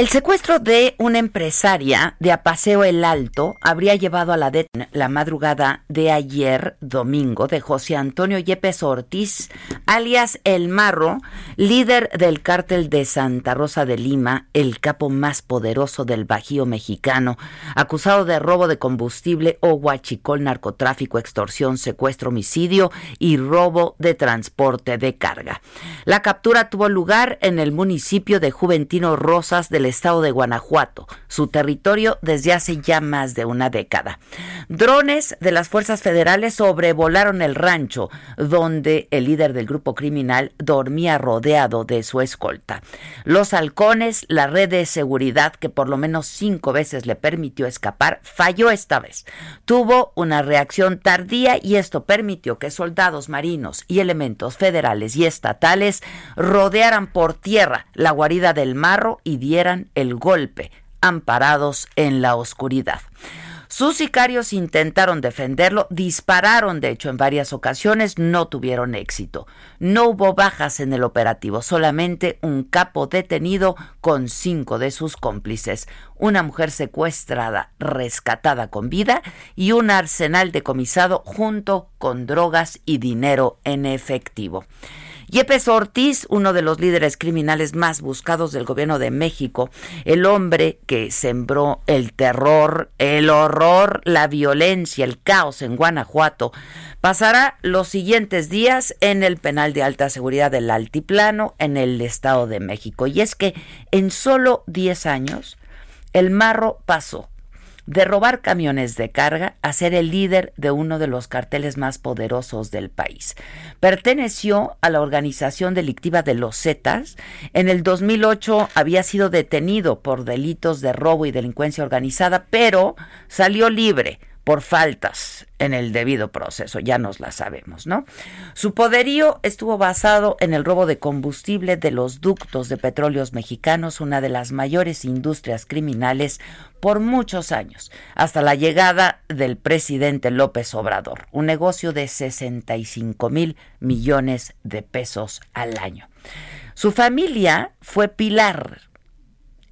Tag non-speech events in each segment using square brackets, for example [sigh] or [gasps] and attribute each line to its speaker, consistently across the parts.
Speaker 1: El secuestro de una empresaria de Apaseo El Alto habría llevado a la DET la madrugada de ayer, domingo, de José Antonio Yepes Ortiz, alias El Marro, líder del cártel de Santa Rosa de Lima, el capo más poderoso del Bajío mexicano, acusado de robo de combustible o huachicol, narcotráfico, extorsión, secuestro, homicidio y robo de transporte de carga. La captura tuvo lugar en el municipio de Juventino Rosas del estado de Guanajuato, su territorio desde hace ya más de una década. Drones de las fuerzas federales sobrevolaron el rancho donde el líder del grupo criminal dormía rodeado de su escolta. Los halcones, la red de seguridad que por lo menos cinco veces le permitió escapar, falló esta vez. Tuvo una reacción tardía y esto permitió que soldados marinos y elementos federales y estatales rodearan por tierra la guarida del marro y dieran el golpe, amparados en la oscuridad. Sus sicarios intentaron defenderlo, dispararon de hecho en varias ocasiones, no tuvieron éxito. No hubo bajas en el operativo, solamente un capo detenido con cinco de sus cómplices, una mujer secuestrada, rescatada con vida y un arsenal decomisado junto con drogas y dinero en efectivo. Yepes Ortiz, uno de los líderes criminales más buscados del gobierno de México, el hombre que sembró el terror, el horror, la violencia, el caos en Guanajuato, pasará los siguientes días en el penal de alta seguridad del Altiplano en el Estado de México. Y es que en solo 10 años, el marro pasó de robar camiones de carga a ser el líder de uno de los carteles más poderosos del país. Perteneció a la organización delictiva de los Zetas. En el 2008 había sido detenido por delitos de robo y delincuencia organizada, pero salió libre por faltas en el debido proceso, ya nos la sabemos, ¿no? Su poderío estuvo basado en el robo de combustible de los ductos de petróleos mexicanos, una de las mayores industrias criminales por muchos años, hasta la llegada del presidente López Obrador, un negocio de 65 mil millones de pesos al año. Su familia fue pilar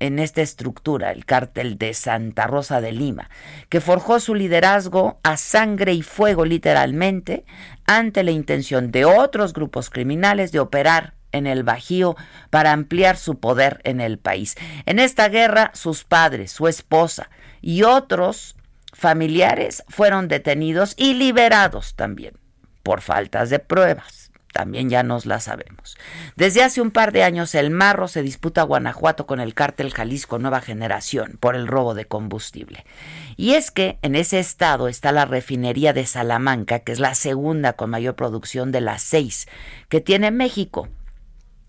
Speaker 1: en esta estructura, el cártel de Santa Rosa de Lima, que forjó su liderazgo a sangre y fuego literalmente ante la intención de otros grupos criminales de operar en el Bajío para ampliar su poder en el país. En esta guerra, sus padres, su esposa y otros familiares fueron detenidos y liberados también por faltas de pruebas también ya nos la sabemos. Desde hace un par de años el Marro se disputa a Guanajuato con el cártel Jalisco Nueva Generación por el robo de combustible. Y es que en ese estado está la refinería de Salamanca, que es la segunda con mayor producción de las seis que tiene México.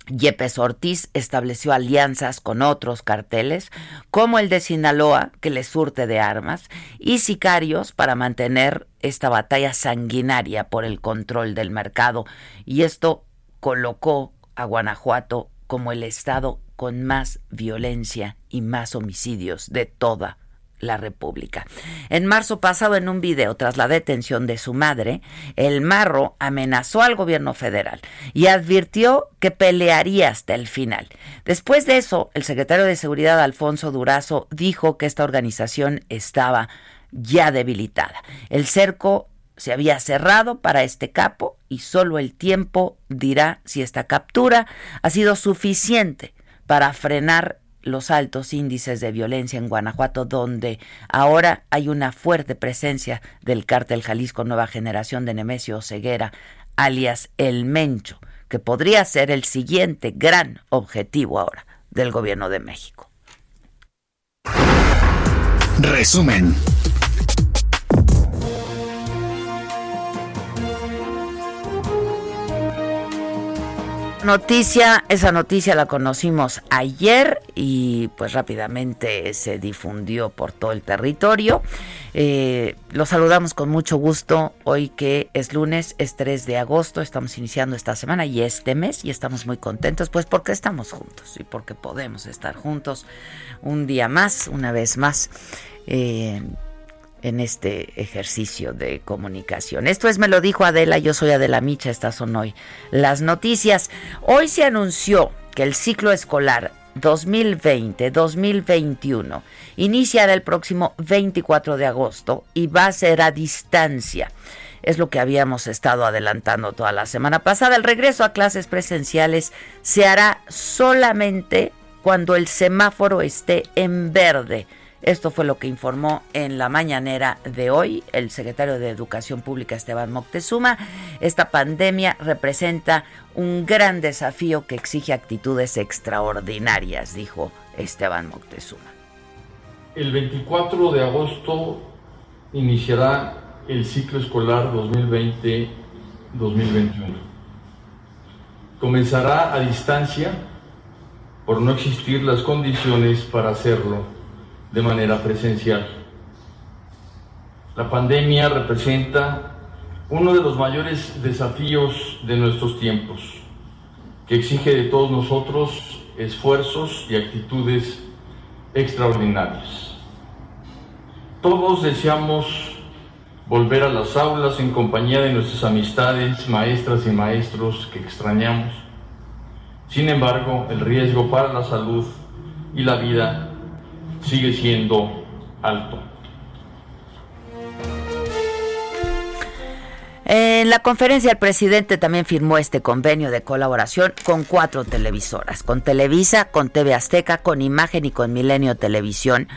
Speaker 1: Yepes Ortiz estableció alianzas con otros carteles, como el de Sinaloa, que le surte de armas, y sicarios para mantener esta batalla sanguinaria por el control del mercado. Y esto colocó a Guanajuato como el estado con más violencia y más homicidios de toda la República. En marzo pasado, en un video tras la detención de su madre, el marro amenazó al gobierno federal y advirtió que pelearía hasta el final. Después de eso, el secretario de Seguridad, Alfonso Durazo, dijo que esta organización estaba ya debilitada. El cerco se había cerrado para este capo y solo el tiempo dirá si esta captura ha sido suficiente para frenar los altos índices de violencia en Guanajuato, donde ahora hay una fuerte presencia del cártel Jalisco Nueva Generación de Nemesio Ceguera, alias El Mencho, que podría ser el siguiente gran objetivo ahora del gobierno de México.
Speaker 2: Resumen.
Speaker 1: Noticia, esa noticia la conocimos ayer y pues rápidamente se difundió por todo el territorio. Eh, los saludamos con mucho gusto hoy que es lunes, es 3 de agosto, estamos iniciando esta semana y este mes y estamos muy contentos pues porque estamos juntos y porque podemos estar juntos un día más, una vez más. Eh, en este ejercicio de comunicación. Esto es, me lo dijo Adela, yo soy Adela Micha, estas son hoy las noticias. Hoy se anunció que el ciclo escolar 2020-2021 iniciará el próximo 24 de agosto y va a ser a distancia. Es lo que habíamos estado adelantando toda la semana pasada. El regreso a clases presenciales se hará solamente cuando el semáforo esté en verde esto fue lo que informó en la mañanera de hoy el secretario de Educación Pública Esteban Moctezuma. Esta pandemia representa un gran desafío que exige actitudes extraordinarias, dijo Esteban Moctezuma.
Speaker 3: El 24 de agosto iniciará el ciclo escolar 2020-2021. Comenzará a distancia por no existir las condiciones para hacerlo de manera presencial. La pandemia representa uno de los mayores desafíos de nuestros tiempos, que exige de todos nosotros esfuerzos y actitudes extraordinarias. Todos deseamos volver a las aulas en compañía de nuestras amistades, maestras y maestros que extrañamos. Sin embargo, el riesgo para la salud y la vida sigue siendo alto.
Speaker 1: En la conferencia el presidente también firmó este convenio de colaboración con cuatro televisoras, con Televisa, con TV Azteca, con Imagen y con Milenio Televisión,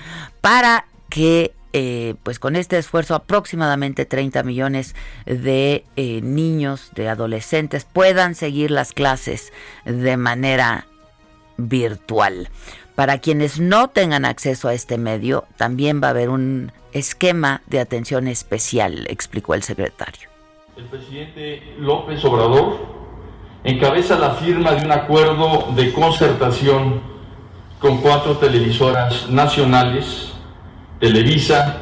Speaker 1: para que eh, pues con este esfuerzo aproximadamente 30 millones de eh, niños, de adolescentes puedan seguir las clases de manera virtual. Para quienes no tengan acceso a este medio, también va a haber un esquema de atención especial, explicó el secretario.
Speaker 3: El presidente López Obrador encabeza la firma de un acuerdo de concertación con cuatro televisoras nacionales, Televisa,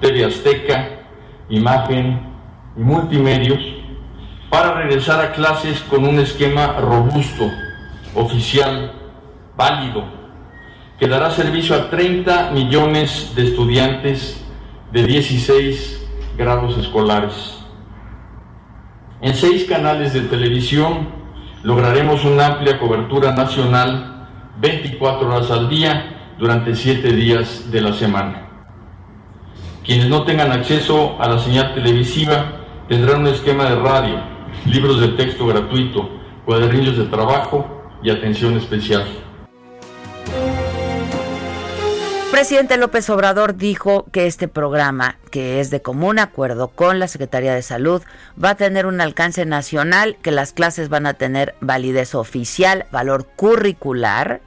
Speaker 3: TV Azteca, Imagen y Multimedios, para regresar a clases con un esquema robusto, oficial, válido que dará servicio a 30 millones de estudiantes de 16 grados escolares. En seis canales de televisión lograremos una amplia cobertura nacional 24 horas al día durante 7 días de la semana. Quienes no tengan acceso a la señal televisiva tendrán un esquema de radio, libros de texto gratuito, cuadernillos de trabajo y atención especial.
Speaker 1: Presidente López Obrador dijo que este programa, que es de común acuerdo con la Secretaría de Salud, va a tener un alcance nacional, que las clases van a tener validez oficial, valor curricular,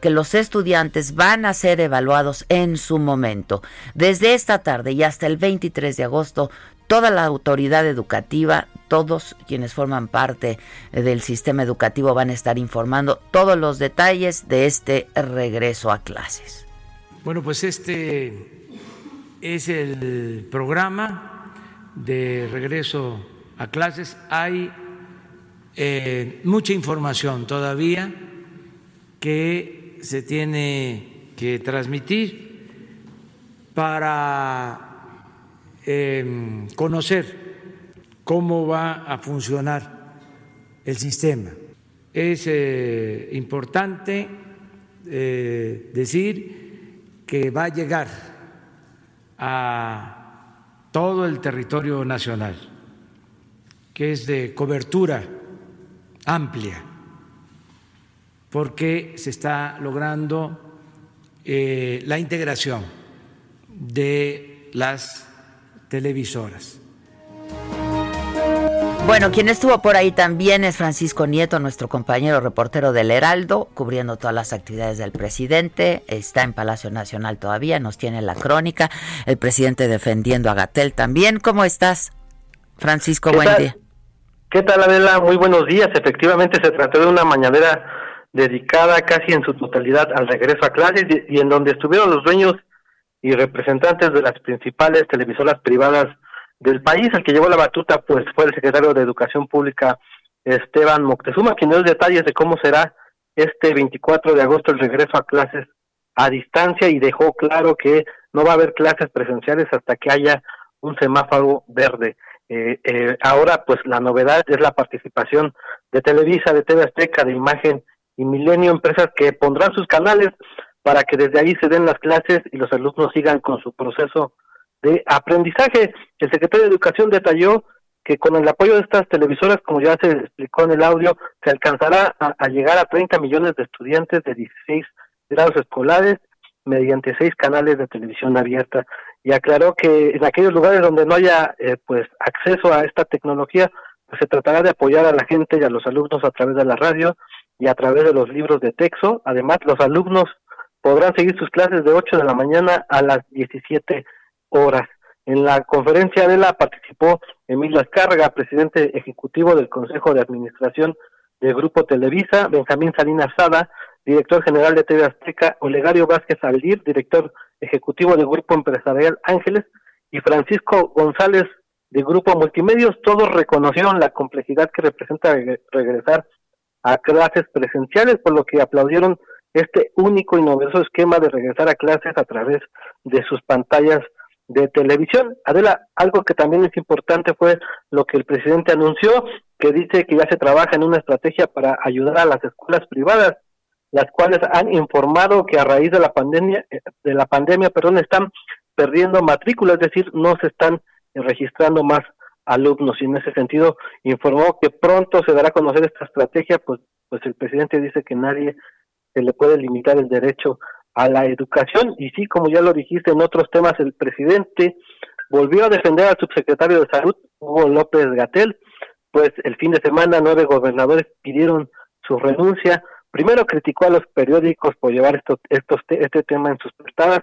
Speaker 1: que los estudiantes van a ser evaluados en su momento. Desde esta tarde y hasta el 23 de agosto, toda la autoridad educativa, todos quienes forman parte del sistema educativo van a estar informando todos los detalles de este regreso a clases.
Speaker 4: Bueno, pues este es el programa de regreso a clases. Hay eh, mucha información todavía que se tiene que transmitir para em, conocer cómo va a funcionar el sistema. Es eh, importante eh, decir que va a llegar a todo el territorio nacional, que es de cobertura amplia, porque se está logrando eh, la integración de las televisoras.
Speaker 1: Bueno, quien estuvo por ahí también es Francisco Nieto, nuestro compañero reportero del Heraldo, cubriendo todas las actividades del presidente. Está en Palacio Nacional todavía, nos tiene la crónica. El presidente defendiendo a Gatel también. ¿Cómo estás, Francisco? Buen día.
Speaker 2: ¿Qué tal, Adela? Muy buenos días. Efectivamente, se trató de una mañanera dedicada casi en su totalidad al regreso a clases y en donde estuvieron los dueños y representantes de las principales televisoras privadas del país. El que llevó la batuta pues fue el secretario de Educación Pública Esteban Moctezuma, quien dio detalles de cómo será este 24 de agosto el regreso a clases a distancia y dejó claro que no va a haber clases presenciales hasta que haya un semáforo verde. Eh, eh, ahora, pues la novedad es la participación de Televisa, de TV Azteca, de Imagen y Milenio, empresas que pondrán sus canales para que desde ahí se den las clases y los alumnos sigan con su proceso de aprendizaje. El secretario de Educación detalló que con el apoyo de estas televisoras, como ya se explicó en el audio, se alcanzará a, llegar a 30 millones de estudiantes de 16 grados escolares mediante seis canales de televisión abierta y aclaró que en aquellos lugares donde no haya eh, pues acceso a esta tecnología pues se tratará de apoyar a la gente y a los alumnos a través de la radio y a través de los libros de texto además los alumnos podrán seguir sus clases de 8 de la mañana a las 17 horas. En la conferencia de la participó Emilio Azcárraga, presidente ejecutivo del Consejo de Administración del Grupo Televisa, Benjamín Salinas Sada, director general de TV Azteca, Olegario Vázquez Aldir, director ejecutivo del Grupo Empresarial Ángeles, y Francisco González de Grupo Multimedios, todos reconocieron la complejidad que representa regresar a clases presenciales, por lo que aplaudieron este único y novedoso esquema de regresar a clases a través de sus pantallas de televisión. Adela, algo que también es importante fue lo que el presidente anunció, que dice que ya se trabaja en una estrategia para ayudar a las escuelas privadas, las cuales han informado que a raíz de la pandemia, eh, de la pandemia, perdón, están perdiendo matrículas, es decir, no se están registrando más alumnos y en ese sentido informó que pronto se dará a conocer esta estrategia, pues pues el presidente dice que nadie se le puede limitar el derecho a la educación. Y sí, como ya lo dijiste en otros temas, el presidente volvió a defender al subsecretario de Salud, Hugo López Gatel, pues el fin de semana nueve gobernadores pidieron su renuncia. Primero criticó a los periódicos por llevar esto, estos, este tema en sus portadas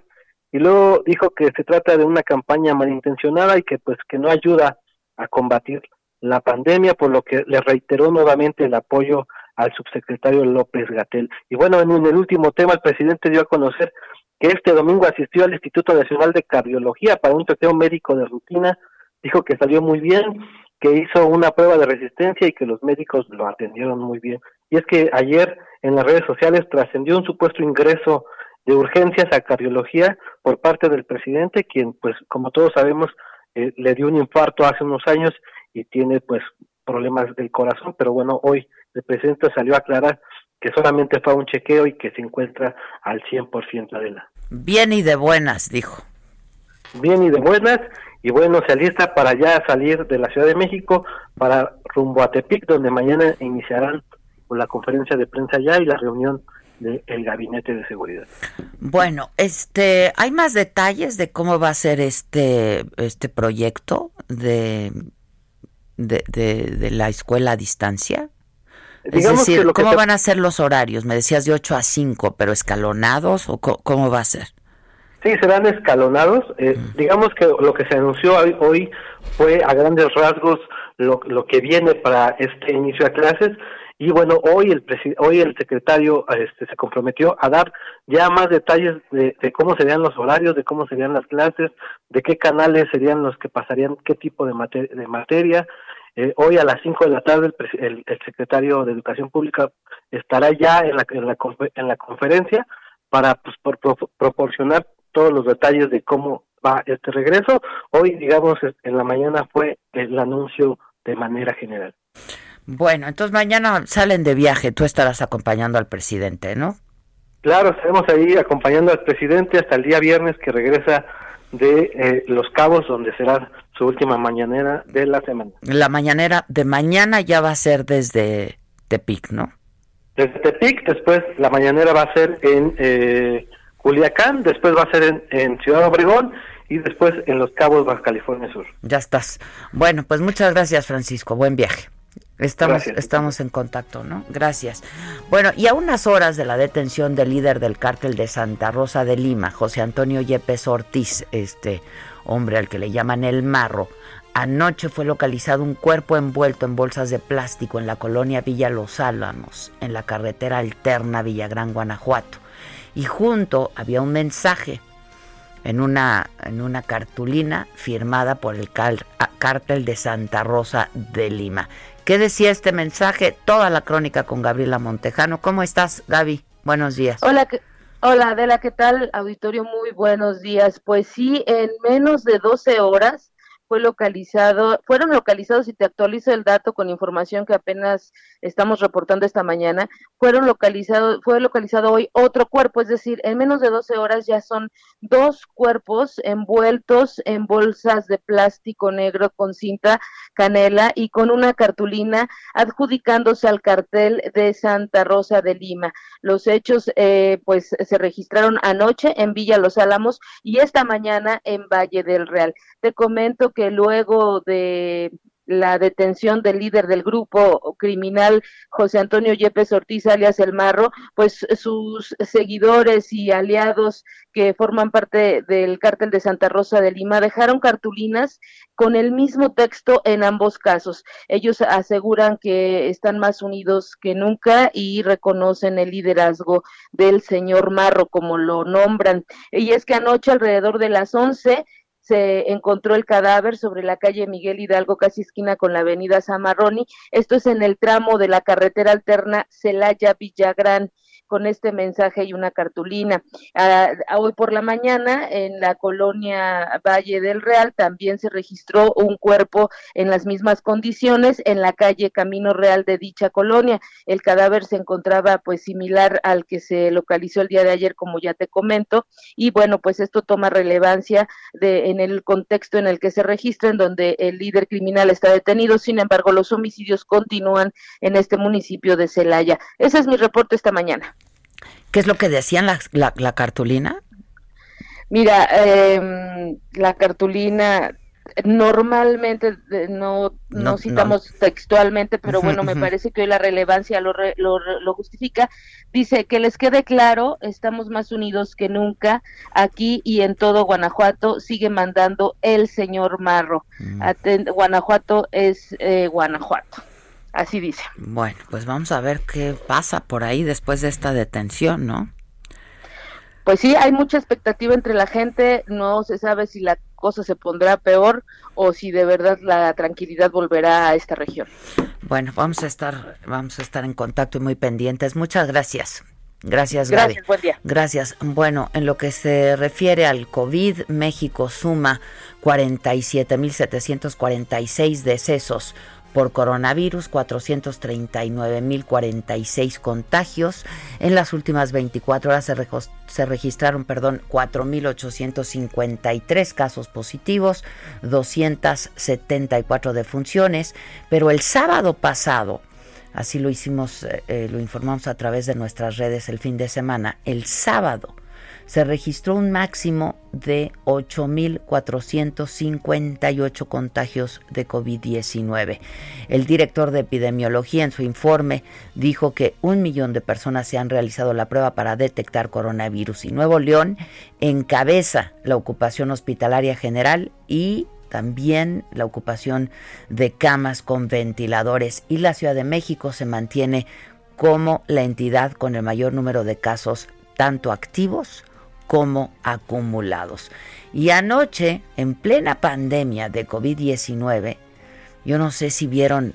Speaker 2: y luego dijo que se trata de una campaña malintencionada y que pues que no ayuda a combatir la pandemia, por lo que le reiteró nuevamente el apoyo al subsecretario López Gatel. Y bueno, en, el último tema, el presidente dio a conocer que este domingo asistió al Instituto Nacional de Cardiología para un chequeo médico de rutina, dijo que salió muy bien, que hizo una prueba de resistencia y que los médicos lo atendieron muy bien. Y es que ayer en las redes sociales trascendió un supuesto ingreso de urgencias a cardiología por parte del presidente, quien pues como todos sabemos eh, le dio un infarto hace unos años y tiene pues problemas del corazón, pero bueno, hoy el presidente salió a aclarar que solamente fue un chequeo y que se encuentra al 100% de la.
Speaker 1: Bien y de buenas, dijo.
Speaker 2: Bien y de buenas, y bueno, se alista para ya salir de la Ciudad de México para rumbo a Tepic, donde mañana iniciarán la conferencia de prensa ya y la reunión del gabinete de seguridad.
Speaker 1: Bueno, este, ¿hay más detalles de cómo va a ser este, este proyecto de, de, de la escuela a distancia? Es decir, ¿cómo van a ser los horarios? Me decías de 8 a 5, pero escalonados o cómo va a ser?
Speaker 2: Sí, serán escalonados. Eh, mm. Digamos que lo que se anunció hoy, fue a grandes rasgos lo, lo, que viene para este inicio de clases. Y bueno, hoy el hoy el secretario este, se comprometió a dar ya más detalles de, de, cómo serían los horarios, de cómo serían las clases, de qué canales serían los que pasarían, qué tipo de, de materia, Eh, hoy a las 5 de la tarde el, secretario de Educación Pública estará ya en la, en la, en la conferencia para pues, proporcionar todos los detalles de cómo va este regreso. Hoy, digamos, en la mañana fue el anuncio de manera general.
Speaker 1: Bueno, entonces mañana salen de viaje, tú estarás acompañando al presidente, ¿no?
Speaker 2: Claro, estaremos ahí acompañando al presidente hasta el día viernes que regresa de eh, Los Cabos, donde será su última mañanera de la semana.
Speaker 1: La mañanera de mañana ya va a ser desde Tepic, ¿no?
Speaker 2: Desde Tepic, después la mañanera va a ser en eh, Culiacán, después va a ser en, Ciudad Obregón y después en Los Cabos, Baja California Sur.
Speaker 1: Ya estás. Bueno, pues muchas gracias, Francisco. Buen viaje. Estamos, estamos en contacto, ¿no? Gracias. Bueno, y a unas horas de la detención del líder del cártel de Santa Rosa de Lima, José Antonio Yepes Ortiz, este hombre al que le llaman el marro, anoche fue localizado un cuerpo envuelto en bolsas de plástico en la colonia Villa Los Álamos, en la carretera alterna Villagrán, Guanajuato. Y junto había un mensaje en una, en una cartulina firmada por el cártel de Santa Rosa de Lima. ¿Qué decía este mensaje? Toda la crónica con Gabriela Montejano. ¿Cómo estás, Gaby? Buenos días.
Speaker 5: Hola, hola Adela, ¿qué tal? Auditorio, muy buenos días. Pues sí, en menos de 12 horas fue localizado, fueron localizados, y te actualizo el dato con información que apenas estamos reportando esta mañana, fueron localizados, fue localizado hoy otro cuerpo, es decir, en menos de 12 horas ya son dos cuerpos envueltos en bolsas de plástico negro con cinta canela y con una cartulina adjudicándose al cartel de Santa Rosa de Lima. Los hechos, eh, pues, se registraron anoche en Villa Los Álamos y esta mañana en Valle del Real. Te comento que luego de la detención del líder del grupo criminal José Antonio Yepes Ortiz alias El Marro, pues sus seguidores y aliados que forman parte del cártel de Santa Rosa de Lima dejaron cartulinas con el mismo texto en ambos casos. Ellos aseguran que están más unidos que nunca y reconocen el liderazgo del señor Marro, como lo nombran. Y es que anoche alrededor de las 11 se encontró el cadáver sobre la calle Miguel Hidalgo, casi esquina con la avenida Zamarroni. Esto es en el tramo de la carretera alterna Celaya-Villagrán con este mensaje y una cartulina. Ah, hoy por la mañana en la colonia Valle del Real también se registró un cuerpo en las mismas condiciones en la calle Camino Real de dicha colonia. El cadáver se encontraba pues similar al que se localizó el día de ayer, como ya te comento, y bueno, pues esto toma relevancia de en el contexto en el que se registra, en donde el líder criminal está detenido. Sin embargo, los homicidios continúan en este municipio de Celaya. Ese es mi reporte esta mañana.
Speaker 1: ¿Qué es lo que decían la, la, cartulina?
Speaker 5: Mira, em, la cartulina normalmente no, no, citamos textualmente, pero bueno, me parece que hoy la relevancia lo, lo, lo, justifica. Dice que les quede claro, estamos más unidos que nunca aquí y en todo Guanajuato, sigue mandando el señor Marro. Mm. Guanajuato es eh, Guanajuato. Así dice.
Speaker 1: Bueno, pues vamos a ver qué pasa por ahí después de esta detención, ¿no?
Speaker 5: Pues sí, hay mucha expectativa entre la gente, no se sabe si la cosa se pondrá peor o si de verdad la tranquilidad volverá a esta región.
Speaker 1: Bueno, vamos a estar vamos a estar en contacto y muy pendientes. Muchas gracias. Gracias,
Speaker 5: Gaby. Gracias, buen día.
Speaker 1: Gracias. Bueno, en lo que se refiere al COVID, México suma 47.746 decesos por coronavirus, 439.046 contagios. En las últimas 24 horas se, se registraron, perdón, 4.853 casos positivos, 274 defunciones, pero el sábado pasado, así lo hicimos, eh, eh, lo informamos a través de nuestras redes el fin de semana, el sábado se registró un máximo de 8.458 contagios de COVID-19. El director de epidemiología en su informe dijo que un millón de personas se han realizado la prueba para detectar coronavirus y Nuevo León encabeza la ocupación hospitalaria general y también la ocupación de camas con ventiladores y la Ciudad de México se mantiene como la entidad con el mayor número de casos tanto activos como acumulados. Y anoche, en plena pandemia de COVID-19, Yo no sé si vieron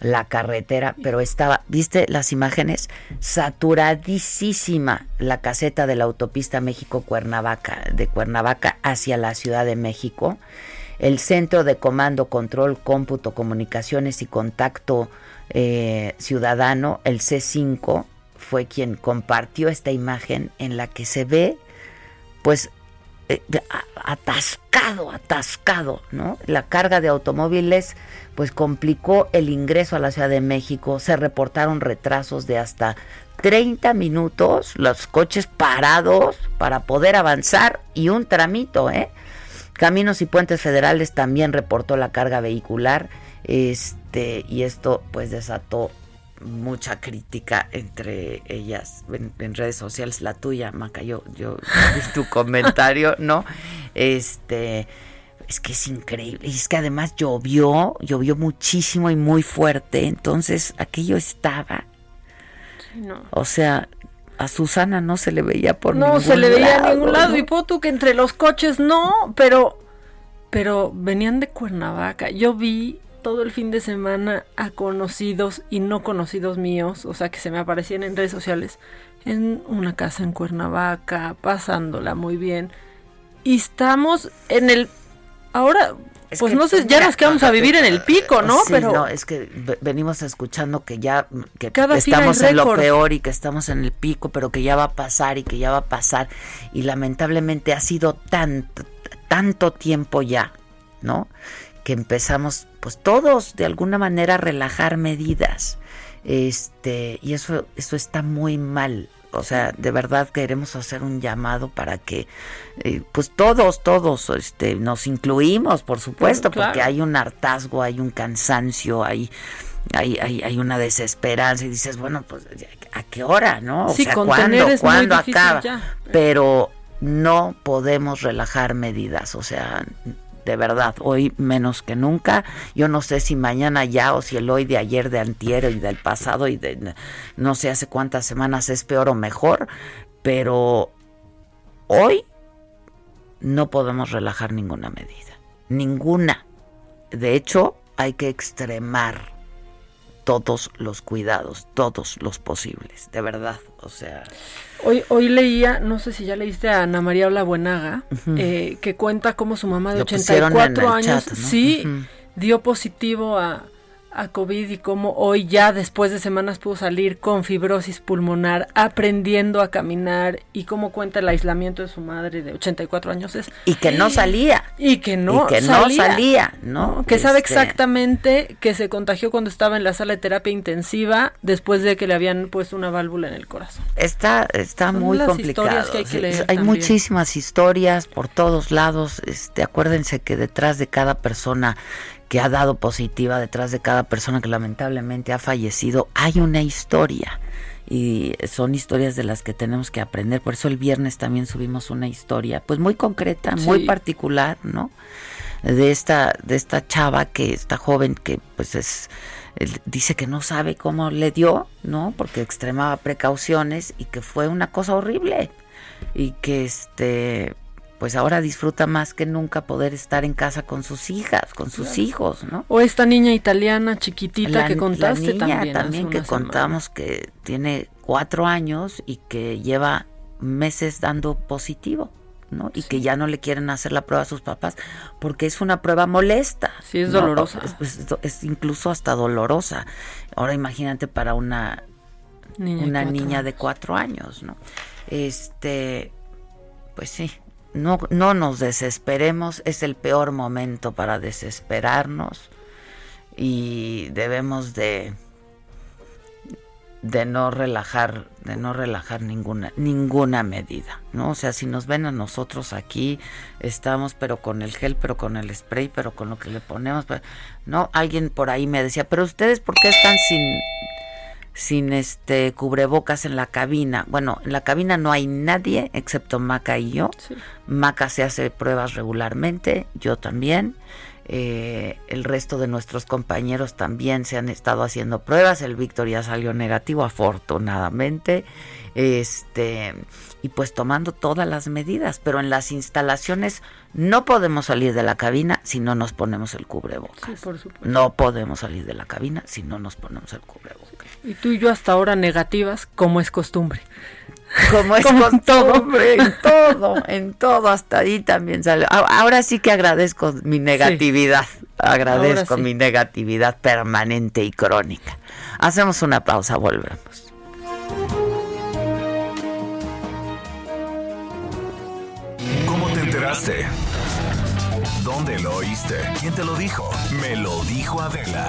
Speaker 1: la carretera, pero estaba, ¿viste las imágenes? Saturadísima la caseta de la autopista México-Cuernavaca, de Cuernavaca hacia la Ciudad de México. El Centro de Comando, Control, Cómputo, Comunicaciones y Contacto eh, Ciudadano, el C5, fue quien compartió esta imagen en la que se ve, pues, eh, atascado, atascado, ¿no? La carga de automóviles pues complicó el ingreso a la Ciudad de México, se reportaron retrasos de hasta 30 minutos, los coches parados para poder avanzar y un tramito, ¿eh? Caminos y Puentes Federales también reportó la carga vehicular, este, y esto pues desató mucha crítica entre ellas en, redes sociales, la tuya, Maca, yo, yo tu [laughs] comentario, ¿no? Este, es que es increíble. Y es que además llovió, llovió muchísimo y muy fuerte. Entonces aquello estaba. O sea, a Susana no se le veía por ningún lado.
Speaker 6: No se le veía a ningún lado. Y po tú que entre los coches no, pero. Pero venían de Cuernavaca. Yo vi todo el fin de semana a conocidos y no conocidos míos, o sea que se me aparecían en redes sociales, en una casa en Cuernavaca, pasándola muy bien. Y estamos en el Ahora, pues no sé, ya nos quedamos a vivir en el pico, ¿no?
Speaker 1: Sí, Pero no, es que venimos escuchando que ya que estamos en lo peor y que estamos en el pico, pero que ya va a pasar y que ya va a pasar y lamentablemente ha sido tanto tanto tiempo ya, ¿no? Que empezamos pues todos de alguna manera relajar medidas. Este, y eso eso está muy mal. O sea, de verdad queremos hacer un llamado para que, eh, pues todos, todos, este, nos incluimos, por supuesto, porque hay un hartazgo, hay un cansancio, hay, hay, hay, hay, una desesperanza y dices, bueno, pues, ¿a qué hora, no? O sea, ¿cuándo, ¿cuándo acaba? Pero no podemos relajar medidas, o sea, de verdad, hoy menos que nunca. Yo no sé si mañana ya o si el hoy de ayer, de antier y del pasado y de no sé hace cuántas semanas es peor o mejor, pero hoy no podemos relajar ninguna medida, ninguna. De hecho, hay que extremar todos los cuidados, todos los posibles, de verdad, o sea...
Speaker 6: Hoy, hoy leía, no sé si ya leíste a Ana María Olabuenaga, eh, que cuenta cómo su mamá de 84 años, sí, dio positivo a, a COVID y cómo hoy ya después de semanas pudo salir con fibrosis pulmonar, aprendiendo a caminar y cómo cuenta el aislamiento de su madre de 84 años es
Speaker 1: y que no salía
Speaker 6: y que no
Speaker 1: que
Speaker 6: salía,
Speaker 1: no salía, ¿no?
Speaker 6: Que sabe este exactamente que se contagió cuando estaba en la sala de terapia intensiva después de que le habían puesto una válvula en el corazón.
Speaker 1: Está está muy complicado. hay, muchísimas historias por todos lados. Este, acuérdense que detrás de cada persona que ha dado positiva detrás de cada persona que lamentablemente ha fallecido, hay una historia y son historias de las que tenemos que aprender. Por eso el viernes también subimos una historia, pues muy concreta, muy particular, ¿no? De esta, de esta chava que, esta joven que pues es, dice que no sabe cómo le dio, ¿no? Porque extremaba precauciones y que fue una cosa horrible y que este pues ahora disfruta más que nunca poder estar en casa con sus hijas, con sus hijos, ¿no?
Speaker 6: O esta niña italiana chiquitita que contaste
Speaker 1: la
Speaker 6: niña
Speaker 1: también, que contamos que tiene cuatro años y que lleva meses dando positivo. ¿no? Y que ya no le quieren hacer la prueba a sus papás porque es una prueba molesta.
Speaker 6: Sí, es dolorosa.
Speaker 1: Es, incluso hasta dolorosa. Ahora imagínate para una niña una niña de cuatro años, ¿no? Este, pues sí, no, no nos desesperemos, es el peor momento para desesperarnos y debemos de de no relajar, de no relajar ninguna ninguna medida, ¿no? O sea, si nos ven a nosotros aquí estamos pero con el gel, pero con el spray, pero con lo que le ponemos, no, alguien por ahí me decía, "Pero ustedes por qué están sin sin este cubrebocas en la cabina. Bueno, en la cabina no hay nadie excepto Maca y yo. Maca se hace pruebas regularmente, yo también. Eh, el resto de nuestros compañeros también se han estado haciendo pruebas. El Víctor ya salió negativo, afortunadamente. Este, y pues tomando todas las medidas, pero en las instalaciones no podemos salir de la cabina si no nos ponemos el cubrebocas. No podemos salir de la cabina si no nos ponemos el cubrebocas.
Speaker 6: Y tú y yo hasta ahora negativas, como es costumbre.
Speaker 1: Como es [laughs] costumbre, en todo, en todo, hasta ahí también sale. Ahora sí que agradezco mi negatividad, agradezco mi negatividad permanente y crónica. Hacemos una pausa, volvemos.
Speaker 7: ¿Cómo te enteraste? ¿Dónde lo oíste? ¿Quién te lo dijo? Me lo dijo Adela.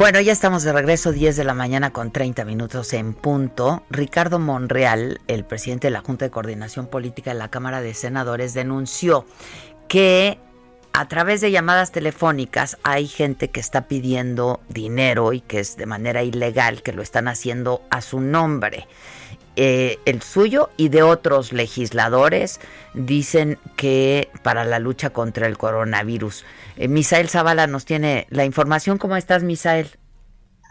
Speaker 1: Bueno, ya estamos de regreso, 10 de la mañana con 30 minutos en punto. Ricardo Monreal, el presidente de la Junta de Coordinación Política de la Cámara de Senadores, denunció que a través de llamadas telefónicas hay gente que está pidiendo dinero y que es de manera ilegal, que lo están haciendo a su nombre. Eh, el suyo y de otros legisladores dicen que para la lucha contra el coronavirus. Eh, Misael Zavala nos tiene la información. ¿Cómo estás, Misael?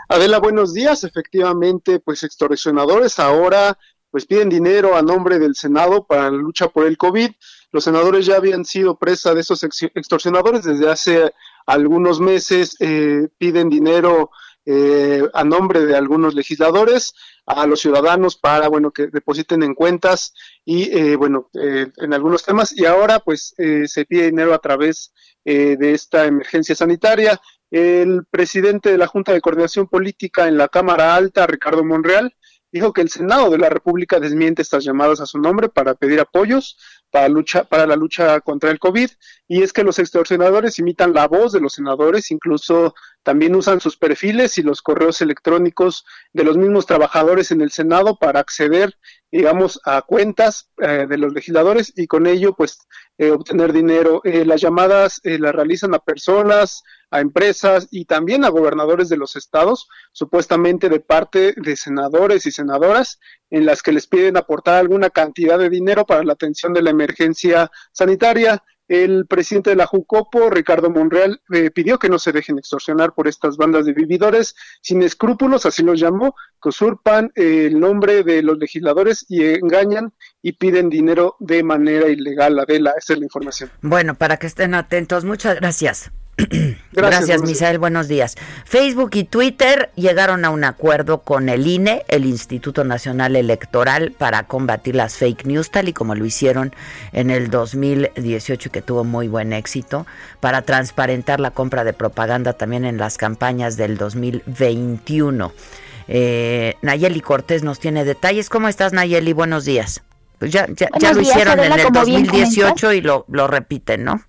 Speaker 8: Adela, buenos días. Efectivamente, pues extorsionadores ahora pues piden dinero a nombre del Senado para la lucha por el COVID. Los senadores ya habían sido presa de esos extorsionadores desde hace algunos meses, eh, piden dinero eh, a nombre de algunos legisladores a los ciudadanos para, bueno, que depositen en cuentas y, eh, bueno, en algunos temas. Y ahora, pues, se pide dinero a través de esta emergencia sanitaria. El presidente de la Junta de Coordinación Política en la Cámara Alta, Ricardo Monreal, dijo que el Senado de la República desmiente estas llamadas a su nombre para pedir apoyos para, lucha, para la lucha contra el COVID. Y es que los extorsionadores imitan la voz de los senadores, incluso también usan sus perfiles y los correos electrónicos de los mismos trabajadores en el Senado para acceder, digamos, a cuentas eh, de los legisladores y con ello, pues, eh, obtener dinero. Eh, las llamadas las realizan a personas, a empresas y también a gobernadores de los estados, supuestamente de parte de senadores y senadoras, en las que les piden aportar alguna cantidad de dinero para la atención de la emergencia sanitaria. El presidente de la Jucopo, Ricardo Monreal, eh, pidió que no se dejen extorsionar por estas bandas de vividores sin escrúpulos, así los llamó, que usurpan el nombre de los legisladores y engañan y piden dinero de manera ilegal. Adela, esa es la información.
Speaker 1: Bueno, para que estén atentos, muchas gracias. Gracias, Misael. Buenos días. Facebook y Twitter llegaron a un acuerdo con el INE, el Instituto Nacional Electoral, para combatir las fake news, tal y como lo hicieron en el 2018, que tuvo muy buen éxito, para transparentar la compra de propaganda también en las campañas del 2021. Eh, Nayeli Cortés nos tiene detalles. ¿Cómo estás, Nayeli? Buenos días. Pues ya, ya, lo hicieron en el 2018 y lo, lo repiten, ¿no?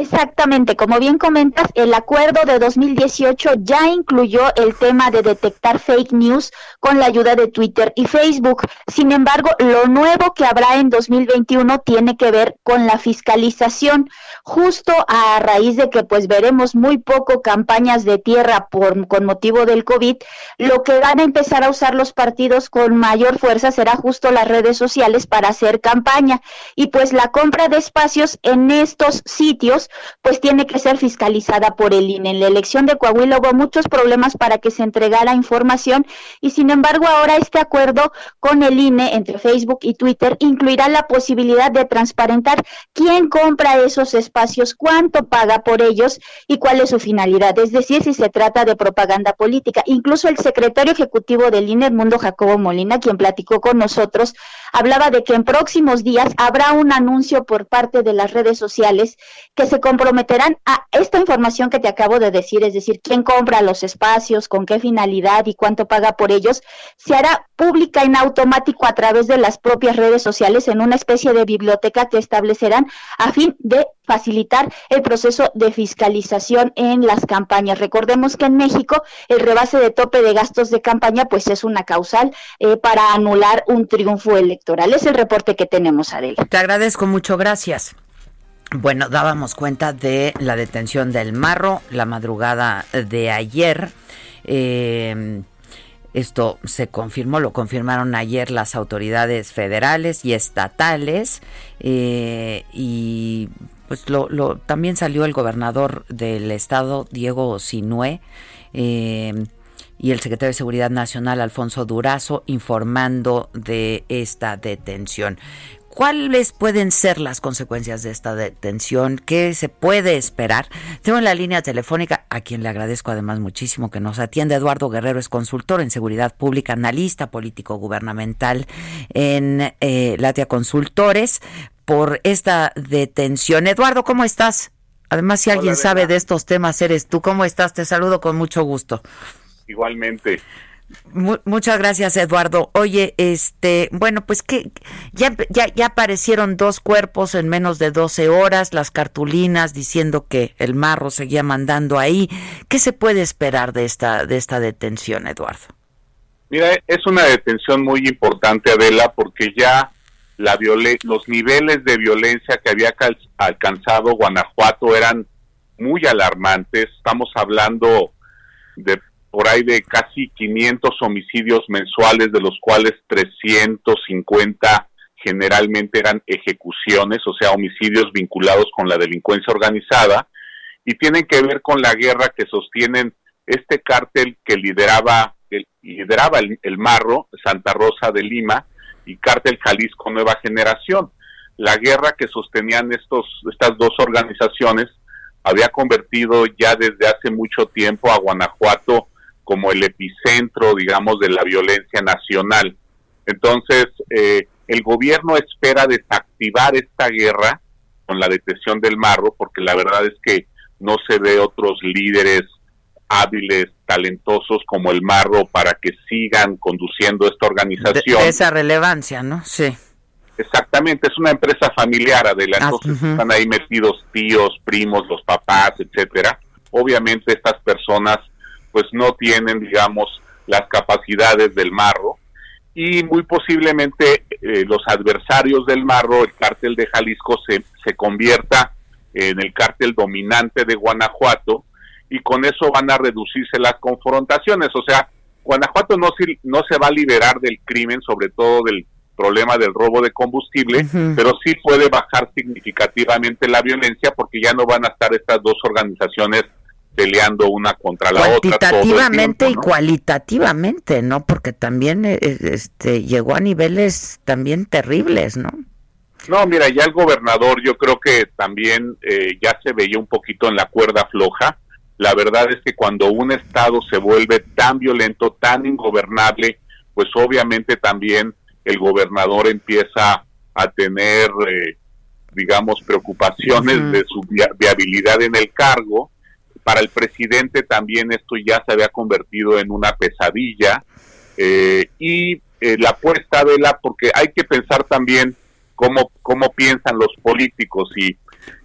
Speaker 9: Exactamente, como bien comentas, el acuerdo de 2018 ya incluyó el tema de detectar fake news con la ayuda de Twitter y Facebook. Sin embargo, lo nuevo que habrá en 2021 tiene que ver con la fiscalización, justo a raíz de que pues veremos muy poco campañas de tierra por con motivo del COVID, lo que van a empezar a usar los partidos con mayor fuerza será justo las redes sociales para hacer campaña y pues la compra de espacios en estos sitios pues tiene que ser fiscalizada por el INE. En la elección de Coahuila hubo muchos problemas para que se entregara información y sin embargo ahora este acuerdo con el INE entre Facebook y Twitter incluirá la posibilidad de transparentar quién compra esos espacios, cuánto paga por ellos y cuál es su finalidad, es decir, si se trata de propaganda política. Incluso el secretario ejecutivo del INE, Edmundo Jacobo Molina, quien platicó con nosotros, hablaba de que en próximos días habrá un anuncio por parte de las redes sociales que se comprometerán a esta información que te acabo de decir, es decir, quién compra los espacios, con qué finalidad y cuánto paga por ellos, se hará pública en automático a través de las propias redes sociales en una especie de biblioteca que establecerán a fin de facilitar el proceso de fiscalización en las campañas. Recordemos que en México el rebase de tope de gastos de campaña pues es una causal eh, para anular un triunfo Es el reporte que tenemos, Adela.
Speaker 1: Te agradezco mucho, gracias. Bueno, dábamos cuenta de la detención del Marro la madrugada de ayer. Eh, esto se confirmó, lo confirmaron ayer las autoridades federales y estatales eh, y pues lo, también salió el gobernador del estado, Diego Sinué, eh, y el secretario de Seguridad Nacional, Alfonso Durazo, informando de esta detención. ¿Cuáles pueden ser las consecuencias de esta detención? ¿Qué se puede esperar? Tengo en la línea telefónica, a quien le agradezco además muchísimo que nos atiende, Eduardo Guerrero, es consultor en seguridad pública, analista político gubernamental en eh, Latia Consultores, por esta detención. Eduardo, ¿cómo estás? Además, si alguien sabe de estos temas, eres tú. ¿Cómo estás? Te saludo con mucho gusto.
Speaker 10: Igualmente
Speaker 1: muchas gracias, Eduardo. Oye, este, bueno, pues que ya, ya, ya aparecieron dos cuerpos en menos de 12 horas, las cartulinas diciendo que el marro seguía mandando ahí. ¿Qué se puede esperar de esta, de esta detención, Eduardo?
Speaker 10: Mira, es una detención muy importante, Adela, porque ya la los niveles de violencia que había alcanzado Guanajuato eran muy alarmantes. Estamos hablando de por ahí de casi 500 homicidios mensuales, de los cuales 350 generalmente eran ejecuciones, o sea, homicidios vinculados con la delincuencia organizada, y tienen que ver con la guerra que sostienen este cártel que lideraba el, lideraba el, el Marro, Santa Rosa de Lima, y cártel Jalisco Nueva Generación. La guerra que sostenían estos, estas dos organizaciones había convertido ya desde hace mucho tiempo a Guanajuato como el epicentro, digamos, de la violencia nacional. Entonces, eh, el gobierno espera desactivar esta guerra con la detención del marro, porque la verdad es que no se ve otros líderes hábiles, talentosos como el marro para que sigan conduciendo esta organización.
Speaker 1: esa relevancia, ¿no? Sí.
Speaker 10: Exactamente, es una empresa familiar, adelante, ah, están ahí metidos tíos, primos, los papás, etcétera. Obviamente estas personas pues no tienen, digamos, las capacidades del marro y muy posiblemente eh, los adversarios del marro, el cártel de Jalisco, se, se convierta en el cártel dominante de Guanajuato y con eso van a reducirse las confrontaciones. O sea, Guanajuato no se, no se va a liberar del crimen, sobre todo del problema del robo de combustible, pero sí puede bajar significativamente la violencia porque ya no van a estar estas dos organizaciones peleando una contra la otra.
Speaker 1: Cuantitativamente y cualitativamente, ¿no? Porque también eh, eh, este, llegó a niveles también terribles, ¿no?
Speaker 10: No, mira, ya el gobernador yo creo que también eh, ya se veía un poquito en la cuerda floja. La verdad es que cuando un estado se vuelve tan violento, tan ingobernable, pues obviamente también el gobernador empieza a tener, digamos, preocupaciones de su viabilidad en el cargo para el presidente también esto ya se había convertido en una pesadilla eh, y eh, la apuesta de la, porque hay que pensar también cómo, cómo piensan los políticos y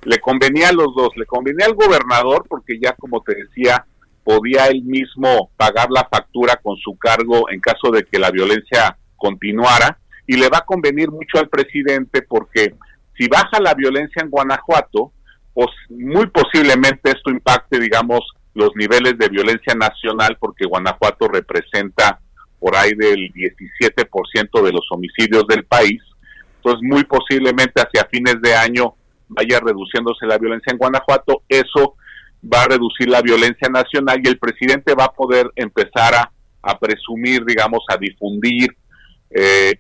Speaker 10: le convenía a los dos, le convenía al gobernador porque ya como te decía, podía él mismo pagar la factura con su cargo en caso de que la violencia continuara y le va a convenir mucho al presidente porque si baja la violencia en Guanajuato, pues muy posiblemente esto impacte, digamos, los niveles de violencia nacional, porque Guanajuato representa por ahí del 17% de los homicidios del país. Entonces, muy posiblemente hacia fines de año vaya reduciéndose la violencia en Guanajuato. Eso va a reducir la violencia nacional y el presidente va a poder empezar a, presumir, digamos, a difundir eh,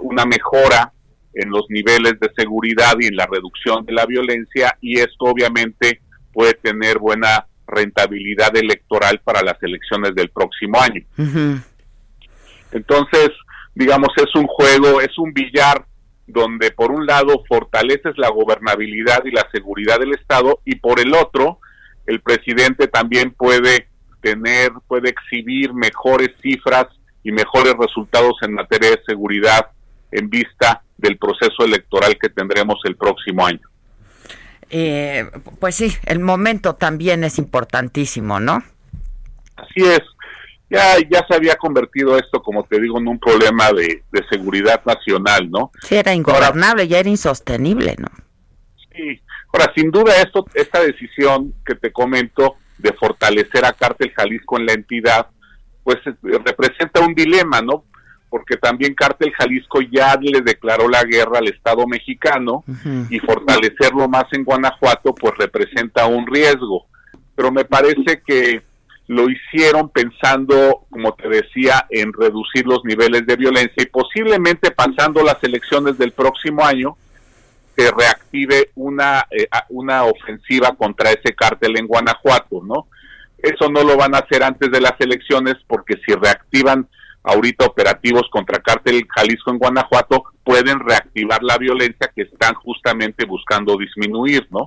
Speaker 10: una mejora en los niveles de seguridad y en la reducción de la violencia y esto obviamente puede tener buena rentabilidad electoral para las elecciones del próximo año. Entonces, digamos, es un juego, es un billar donde por un lado fortaleces la gobernabilidad y la seguridad del Estado y por el otro el presidente también puede tener, puede exhibir mejores cifras y mejores resultados en materia de seguridad en vista del proceso electoral que tendremos el próximo año.
Speaker 1: Eh, pues sí, el momento también es importantísimo, ¿no?
Speaker 10: Así es. Ya, ya se había convertido esto, como te digo, en un problema de, seguridad nacional, ¿no?
Speaker 1: Sí, era ingobernable, ya era insostenible, ¿no?
Speaker 10: Sí. Ahora, sin duda, esto, esta decisión que te comento de fortalecer a Cártel Jalisco en la entidad, pues eh, representa un dilema, ¿no? Porque también Cártel Jalisco ya le declaró la guerra al Estado mexicano y fortalecerlo más en Guanajuato pues representa un riesgo. Pero me parece que lo hicieron pensando, como te decía, en reducir los niveles de violencia y posiblemente pasando las elecciones del próximo año se reactive una, eh, una ofensiva contra ese cártel en Guanajuato, ¿no? Eso no lo van a hacer antes de las elecciones porque si reactivan ahorita operativos contra cártel Jalisco en Guanajuato pueden reactivar la violencia que están justamente buscando disminuir, ¿no?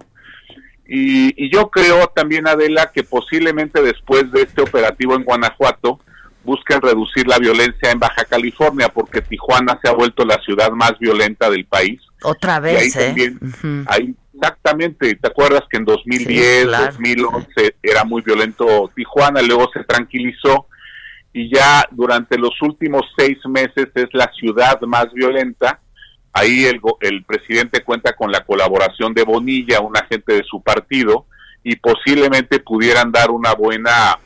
Speaker 10: Y, yo creo también, Adela, que posiblemente después de este operativo en Guanajuato busquen reducir la violencia en Baja California, porque Tijuana se ha vuelto la ciudad más violenta del país.
Speaker 1: Otra vez,
Speaker 10: ahí ¿eh? También, exactamente, ¿te acuerdas que en 2010, 2011 era muy violento Tijuana, luego se tranquilizó y ya durante los últimos seis meses es la ciudad más violenta. Ahí el, el presidente cuenta con la colaboración de Bonilla, un agente de su partido, y posiblemente pudieran dar una buena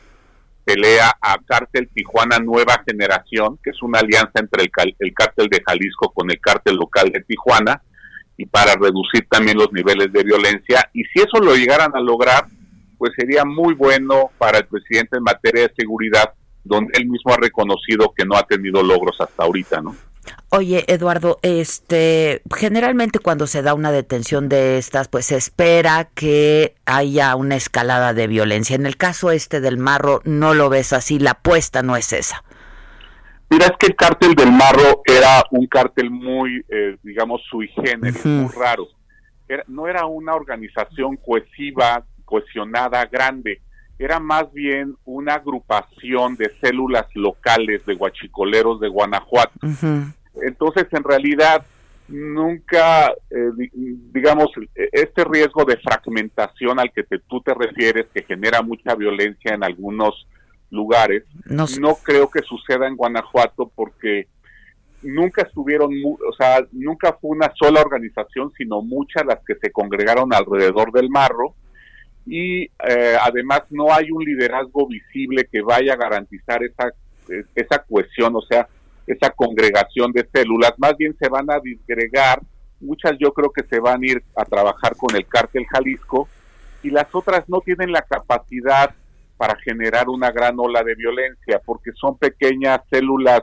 Speaker 10: pelea a Cártel Tijuana Nueva Generación, que es una alianza entre el, el cártel de Jalisco con el cártel local de Tijuana, y para reducir también los niveles de violencia. Y si eso lo llegaran a lograr, pues sería muy bueno para el presidente en materia de seguridad, donde él mismo ha reconocido que no ha tenido logros hasta ahorita, ¿no?
Speaker 1: Oye, Eduardo, este, generalmente cuando se da una detención de estas, pues se espera que haya una escalada de violencia. En el caso este del Marro, no lo ves así, la apuesta no es esa.
Speaker 10: Mira, es que el cártel del Marro era un cártel muy, eh, digamos, sui generis, muy raro. no era una organización cohesiva, cohesionada, grande era más bien una agrupación de células locales de guachicoleros de Guanajuato. Entonces, en realidad, nunca, eh, digamos, este riesgo de fragmentación al que tú te refieres, que genera mucha violencia en algunos lugares, no, creo que suceda en Guanajuato porque nunca estuvieron, o sea, nunca fue una sola organización, sino muchas las que se congregaron alrededor del marro y eh, además no hay un liderazgo visible que vaya a garantizar esa, esa cohesión, o sea, esa congregación de células, más bien se van a disgregar, muchas yo creo que se van a ir a trabajar con el cártel Jalisco y las otras no tienen la capacidad para generar una gran ola de violencia, porque son pequeñas células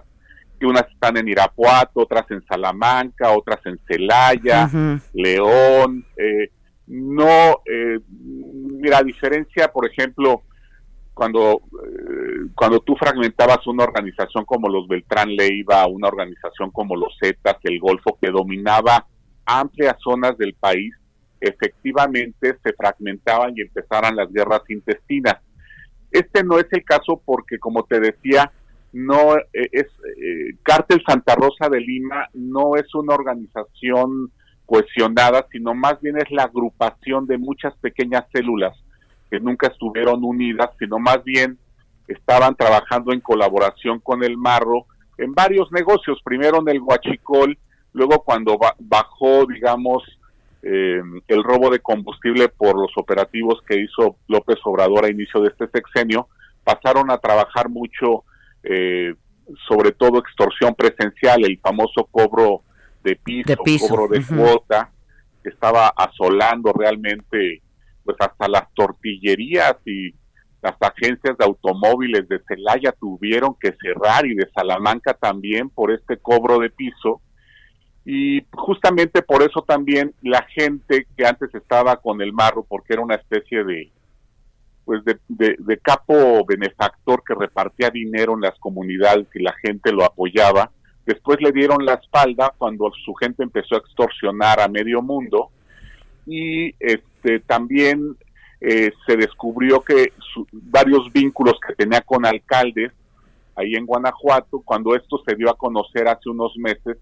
Speaker 10: que unas están en Irapuato, otras en Salamanca, otras en Celaya, León, eh, no, eh, mira, a diferencia, por ejemplo, cuando, eh, cuando tú fragmentabas una organización como los Beltrán Leiva, una organización como los Zetas, el Golfo, que dominaba amplias zonas del país, efectivamente se fragmentaban y empezaran las guerras intestinas. Este no es el caso porque, como te decía, no eh, es Cártel Santa Rosa de Lima no es una organización cohesionada, sino más bien es la agrupación de muchas pequeñas células que nunca estuvieron unidas, sino más bien estaban trabajando en colaboración con el marro en varios negocios, primero en el huachicol, luego cuando bajó, digamos, eh, el robo de combustible por los operativos que hizo López Obrador a inicio de este sexenio, pasaron a trabajar mucho, eh, sobre todo extorsión presencial, el famoso cobro de piso, cobro de cuota, que estaba asolando realmente pues hasta las tortillerías y las agencias de automóviles de Celaya tuvieron que cerrar y de Salamanca también por este cobro de piso. Y justamente por eso también la gente que antes estaba con el marro, porque era una especie de, pues de, de capo benefactor que repartía dinero en las comunidades y la gente lo apoyaba, después le dieron la espalda cuando su gente empezó a extorsionar a medio mundo y este también eh, se descubrió que varios vínculos que tenía con alcaldes ahí en Guanajuato, cuando esto se dio a conocer hace unos meses,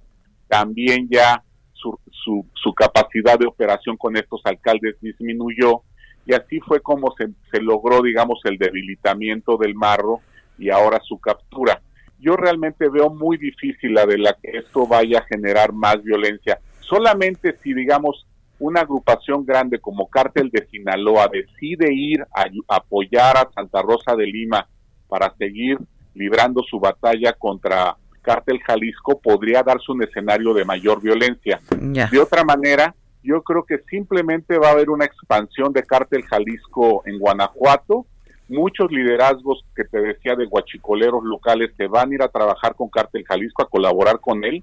Speaker 10: también ya su, su, su capacidad de operación con estos alcaldes disminuyó y así fue como se, se logró, digamos, el debilitamiento del marro y ahora su captura. Yo realmente veo muy difícil la de la que esto vaya a generar más violencia. Solamente si, digamos, una agrupación grande como Cártel de Sinaloa decide ir a, apoyar a Santa Rosa de Lima para seguir librando su batalla contra Cártel Jalisco, podría darse un escenario de mayor violencia. De otra manera, yo creo que simplemente va a haber una expansión de Cártel Jalisco en Guanajuato. Muchos liderazgos que te decía de guachicoleros locales se van a ir a trabajar con Cártel Jalisco, a colaborar con él.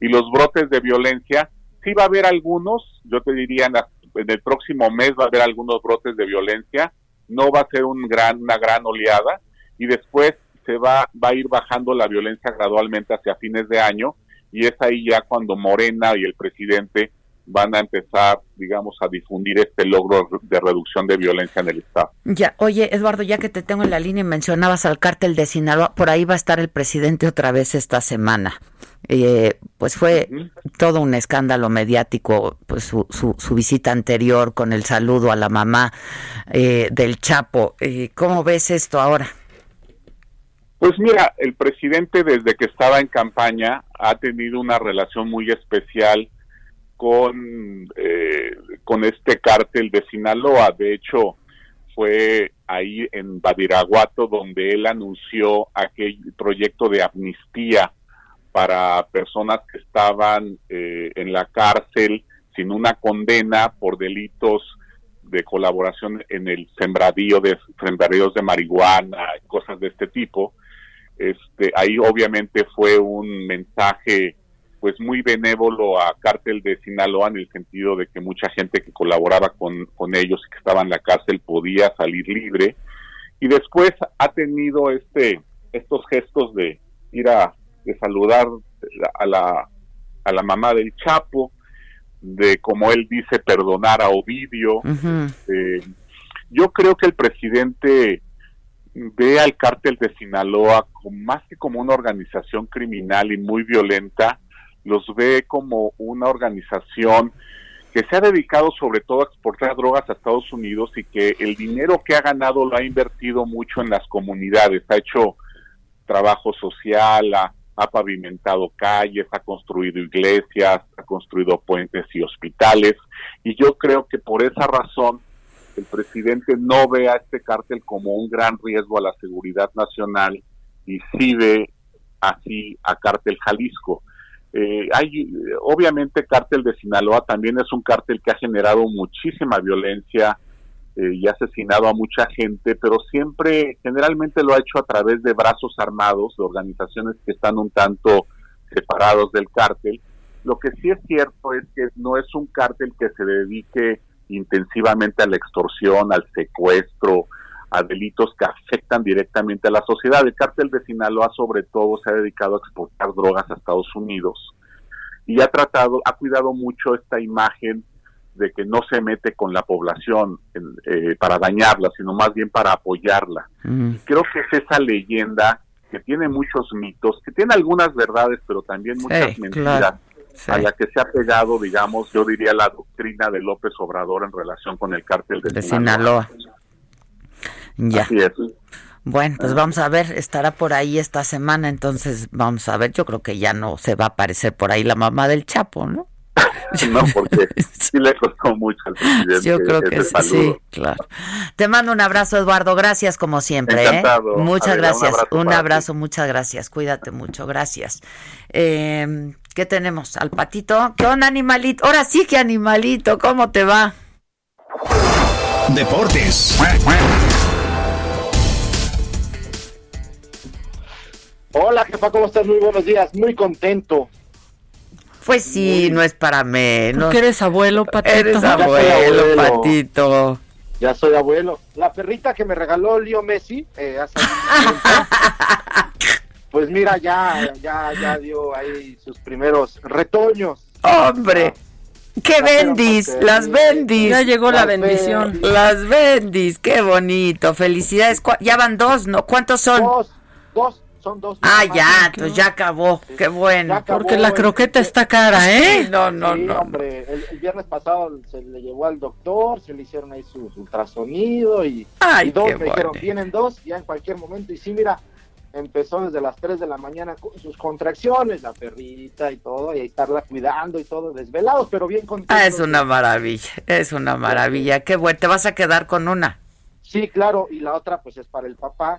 Speaker 10: Y los brotes de violencia, sí va a haber algunos, yo te diría en, el próximo mes va a haber algunos brotes de violencia, no va a ser un gran, una gran oleada. Y después se va, va a ir bajando la violencia gradualmente hacia fines de año. Y es ahí ya cuando Morena y el presidente van a empezar, digamos, a difundir este logro de reducción de violencia en el Estado.
Speaker 1: Ya, oye, Eduardo, ya que te tengo en la línea y mencionabas al cártel de Sinaloa, por ahí va a estar el presidente otra vez esta semana. Eh, pues fue todo un escándalo mediático, pues su, su, visita anterior con el saludo a la mamá eh, del Chapo. Eh, ¿Cómo ves esto ahora?
Speaker 10: Pues mira, el presidente desde que estaba en campaña ha tenido una relación muy especial con, eh, con este cártel de Sinaloa. De hecho, fue ahí en Badiraguato donde él anunció aquel proyecto de amnistía para personas que estaban eh, en la cárcel sin una condena por delitos de colaboración en el sembradío de sembradíos de marihuana, cosas de este tipo. Este, ahí obviamente fue un mensaje pues muy benévolo a Cártel de Sinaloa en el sentido de que mucha gente que colaboraba con, con ellos y que estaba en la cárcel podía salir libre. Y después ha tenido este estos gestos de ir a de saludar a la a la mamá del Chapo de como él dice perdonar a Ovidio. Eh, yo creo que el presidente ve al cártel de Sinaloa más que como una organización criminal y muy violenta los ve como una organización que se ha dedicado sobre todo a exportar drogas a Estados Unidos y que el dinero que ha ganado lo ha invertido mucho en las comunidades, ha hecho trabajo social, ha, pavimentado calles, ha construido iglesias, ha construido puentes y hospitales y yo creo que por esa razón el presidente no ve a este cártel como un gran riesgo a la seguridad nacional y sí ve así a cártel Jalisco. Eh, hay, obviamente, cártel de Sinaloa también es un cártel que ha generado muchísima violencia eh, y ha asesinado a mucha gente, pero siempre, generalmente lo ha hecho a través de brazos armados, de organizaciones que están un tanto separados del cártel. Lo que sí es cierto es que no es un cártel que se dedique intensivamente a la extorsión, al secuestro, a delitos que afectan directamente a la sociedad. El cártel de Sinaloa sobre todo se ha dedicado a exportar drogas a Estados Unidos y ha tratado, ha cuidado mucho esta imagen de que no se mete con la población eh, para dañarla, sino más bien para apoyarla. Mm. Creo que es esa leyenda que tiene muchos mitos, que tiene algunas verdades, pero también muchas mentiras, a la que se ha pegado, digamos, yo diría la doctrina de López Obrador en relación con el cártel de, Sinaloa.
Speaker 1: Ya. Bueno, pues vamos a ver, estará por ahí esta semana, entonces vamos a ver, yo creo que ya no se va a aparecer por ahí la mamá del Chapo, ¿no? [laughs]
Speaker 10: no, porque sí le costó mucho al presidente.
Speaker 1: Yo creo que sí, claro. Te mando un abrazo, Eduardo, gracias como siempre. ¿eh? Muchas gracias, un abrazo, muchas gracias, cuídate mucho, gracias. Eh, ¿Qué tenemos? Al patito. ¿Qué onda, animalito? Ahora sí que animalito, ¿cómo te va?
Speaker 11: Deportes.
Speaker 12: Hola, jefa, ¿cómo estás? Muy buenos días. Muy contento.
Speaker 1: Pues sí, no es para menos.
Speaker 6: ¿Tú eres abuelo, Patito?
Speaker 1: Eres abuelo, Patito.
Speaker 12: Ya soy abuelo. La perrita que me regaló Leo Messi eh, hace [laughs] Pues mira, ya, ya, ya dio ahí sus primeros retoños.
Speaker 1: ¡Hombre! ¡Qué bendis! ¡Las bendis!
Speaker 6: Ya llegó la bendición.
Speaker 1: Las bendis, qué bonito. Felicidades. ¿Cu- Ya van dos, ¿no? ¿Cuántos son?
Speaker 12: Dos, dos, son dos.
Speaker 1: Ah, ya, pues ya acabó. Qué bueno.
Speaker 12: acabó
Speaker 6: Porque la
Speaker 12: el-
Speaker 6: croqueta está cara, ¿eh?
Speaker 1: No, no,
Speaker 12: sí,
Speaker 1: no.
Speaker 12: hombre, el, el viernes pasado se le llevó al doctor, se le hicieron ahí su su ultrasonido y,
Speaker 1: Ay,
Speaker 12: y dos
Speaker 1: qué
Speaker 12: me dijeron,
Speaker 1: bueno.
Speaker 12: vienen dos ya en cualquier momento. Y sí, mira, empezó desde las 3 de la mañana con sus contracciones, la perrita y todo, y estarla cuidando y todo, desvelados, pero bien contentos.
Speaker 1: Ah, es una maravilla, es una maravilla. Qué bueno. Te vas a quedar con una
Speaker 12: Sí, claro, y la otra pues es para el papá.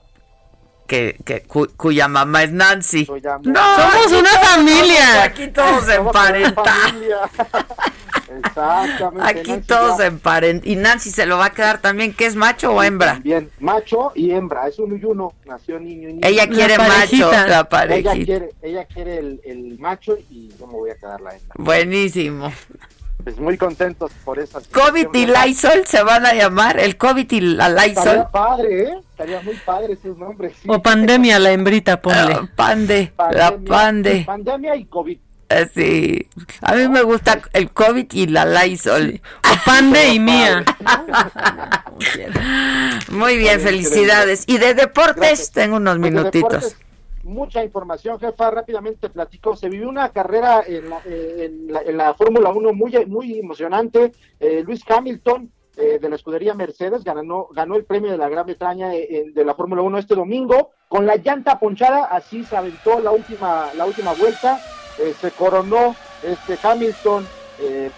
Speaker 1: Que, que cu- cuya mamá es Nancy. No,
Speaker 6: Somos una familia.
Speaker 1: Aquí todos emparentados.
Speaker 12: familia. [laughs] Exactamente.
Speaker 1: Aquí
Speaker 12: Nancy
Speaker 1: todos emparentados. Y Nancy se lo va a quedar también, ¿qué es macho o hembra?
Speaker 12: Bien, macho y hembra, es uno y uno, nació niño y niña.
Speaker 1: Ella quiere
Speaker 6: parejita.
Speaker 1: macho, la
Speaker 12: ella
Speaker 1: parejita.
Speaker 12: quiere, ella quiere el, el macho y yo me voy a quedar la hembra.
Speaker 1: Buenísimo.
Speaker 12: Pues muy contentos por esa
Speaker 1: COVID y. Lysol se van a llamar. El COVID y la Lysol.
Speaker 12: Estaría padre, ¿eh? Estaría muy padre esos nombres. sí.
Speaker 6: O pandemia, la hembrita, ponle. [laughs]
Speaker 1: Pande, la
Speaker 12: Pandemia-
Speaker 1: pande.
Speaker 12: Pandemia y COVID.
Speaker 1: Eh, Sí, a mí me gusta el COVID y la Lysol.
Speaker 6: O pande y mía. [laughs]
Speaker 1: Muy bien, felicidades. Y de deportes
Speaker 12: Gracias.
Speaker 1: tengo unos
Speaker 12: Pues
Speaker 1: minutitos.
Speaker 12: Mucha información, jefa. Rápidamente te platico. Se vivió una carrera en la, eh, Fórmula 1 muy, muy emocionante. Eh, Luis Hamilton. eh, de la escudería Mercedes ganó, ganó el premio de la Gran Bretaña eh, de la Fórmula 1 este domingo con la llanta ponchada, así se aventó la última, la última vuelta, se coronó este Hamilton,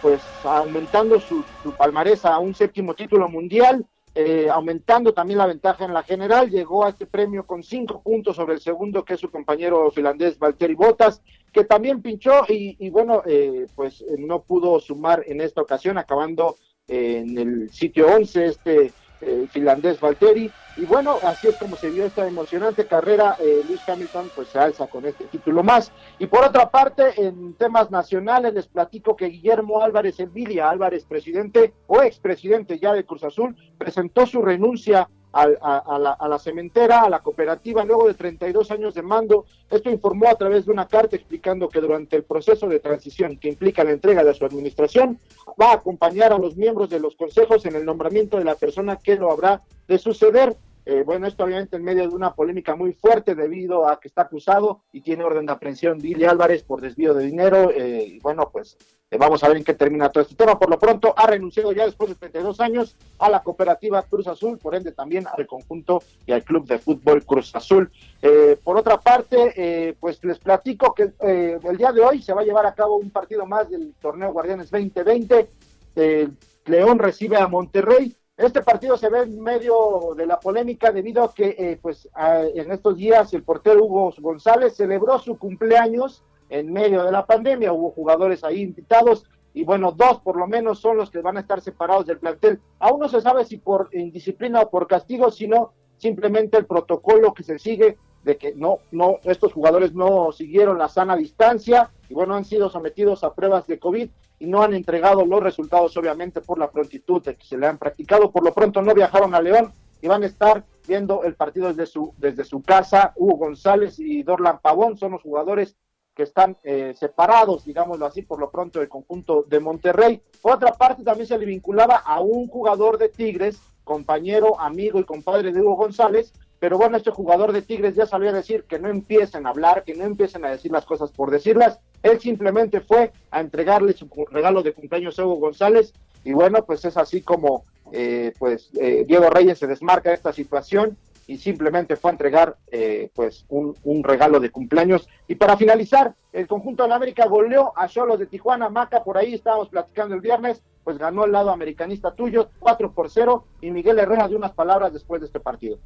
Speaker 12: pues aumentando su, su palmarés a un séptimo título mundial, eh, aumentando también la ventaja en la general, llegó a este premio con cinco puntos sobre el segundo, que es su compañero finlandés Valtteri Bottas, que también pinchó y, y bueno, eh, pues eh, no pudo sumar en esta ocasión, acabando eh, en el sitio 11 este eh, finlandés Valtteri. Y bueno, así es como se vio esta emocionante carrera. eh, Luis Hamilton pues se alza con este título más. Y por otra parte, en temas nacionales, les platico que Guillermo Álvarez Envidia, Álvarez presidente o expresidente ya de Cruz Azul, presentó su renuncia a, a la, a la cementera, a la cooperativa, luego de 32 años de mando. Esto informó a través de una carta explicando que durante el proceso de transición que implica la entrega de su administración, va a acompañar a los miembros de los consejos en el nombramiento de la persona que lo habrá de suceder. Eh, bueno, esto obviamente en medio de una polémica muy fuerte debido a que está acusado y tiene orden de aprehensión Billy Álvarez por desvío de dinero. eh, y bueno, pues vamos a ver en qué termina todo este tema. Por lo pronto, ha renunciado ya después de 32 años a la cooperativa Cruz Azul, por ende también al conjunto y al club de fútbol Cruz Azul. Eh, por otra parte, eh, pues les platico que eh, el día de hoy se va a llevar a cabo un partido más del torneo Guardianes 2020. Eh, León recibe a Monterrey. Este partido se ve en medio de la polémica debido a que eh, pues en estos días el portero Hugo González celebró su cumpleaños en medio de la pandemia. Hubo jugadores ahí invitados y bueno, dos por lo menos son los que van a estar separados del plantel. Aún no se sabe si por indisciplina o por castigo, sino simplemente el protocolo que se sigue de que no, no, estos jugadores no siguieron la sana distancia y bueno, han sido sometidos a pruebas de COVID y no han entregado los resultados, obviamente, por la prontitud de que se le han practicado. Por lo pronto no viajaron a León y van a estar viendo el partido desde su, desde su casa. Hugo González y Dorlan Pavón son los jugadores que están eh, separados, digámoslo así, por lo pronto del conjunto de Monterrey. Por otra parte, también se le vinculaba a un jugador de Tigres, compañero, amigo y compadre de Hugo González, pero bueno, este jugador de Tigres ya salió a decir que no empiecen a hablar, que no empiecen a decir las cosas por decirlas. Él simplemente fue a entregarle su regalo de cumpleaños a Hugo González y bueno, pues es así como eh, pues eh, Diego Reyes se desmarca de esta situación y simplemente fue a entregar eh, pues un, un regalo de cumpleaños. Y para finalizar, el conjunto de América goleó a Cholos de Tijuana, Maca, por ahí estábamos platicando el viernes, pues ganó el lado americanista tuyo, 4 por 0, y Miguel Herrera dio unas palabras después de este partido.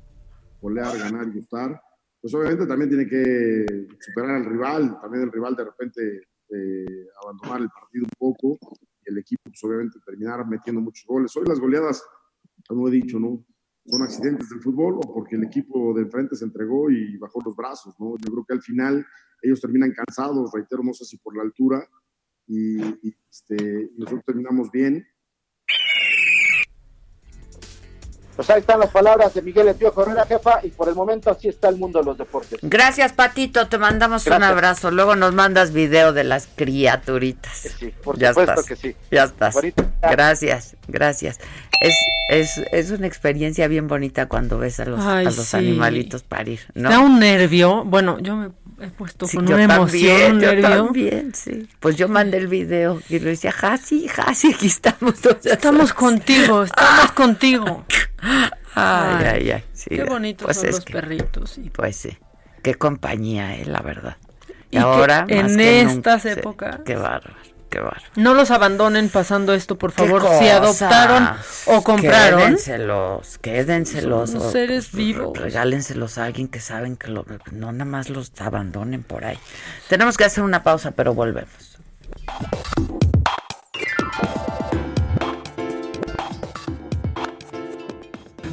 Speaker 11: golear, ganar y gustar, pues obviamente también tiene que superar al rival, también el rival de repente eh, abandonar el partido un poco y el equipo pues obviamente terminar metiendo muchos goles. Hoy las goleadas, como he dicho, ¿no? Son accidentes del fútbol o porque el equipo de enfrente se entregó y bajó los brazos, ¿no? Yo creo que al final ellos terminan cansados, reitero, no sé si por la altura y, este, nosotros terminamos bien
Speaker 12: Pues ahí están las palabras de Miguel El Piojo Herrera, jefa, y por el momento así está el mundo de los deportes.
Speaker 1: Gracias, Patito, te mandamos un abrazo. Luego nos mandas video de las criaturitas.
Speaker 12: Sí, por
Speaker 1: ya
Speaker 12: supuesto
Speaker 1: estás,
Speaker 12: que sí.
Speaker 1: Ya estás. Gracias, gracias. Es, es, es una experiencia bien bonita cuando ves a los,
Speaker 6: Ay,
Speaker 1: a los
Speaker 6: sí.
Speaker 1: animalitos parir, ¿no?
Speaker 6: Da un nervio. Bueno, yo me he puesto
Speaker 1: Sí,
Speaker 6: con una emoción,
Speaker 1: también,
Speaker 6: un
Speaker 1: yo
Speaker 6: nervio.
Speaker 1: también, sí. Pues yo mandé el video y le decía, Jasi, Jasi, aquí estamos. [laughs]
Speaker 6: Estamos [laughs] contigo, estamos contigo. [laughs]
Speaker 1: Ay, ay, ay. sí,
Speaker 6: Qué bonitos
Speaker 1: pues
Speaker 6: son los
Speaker 1: que-
Speaker 6: perritos. sí.
Speaker 1: Pues sí. Qué compañía, eh, la verdad. Y,
Speaker 6: Y que
Speaker 1: ahora, más
Speaker 6: en
Speaker 1: que
Speaker 6: estas épocas-
Speaker 1: Qué bárbaro, qué bárbaro.
Speaker 6: No los abandonen pasando esto, por favor. Si adoptaron o compraron,
Speaker 1: Quédenselos, quédenselos.
Speaker 6: Son
Speaker 1: o,
Speaker 6: seres vivos.
Speaker 1: Regálenselos a alguien que saben que lo, no nada más los abandonen por ahí. Tenemos que hacer una pausa, pero volvemos.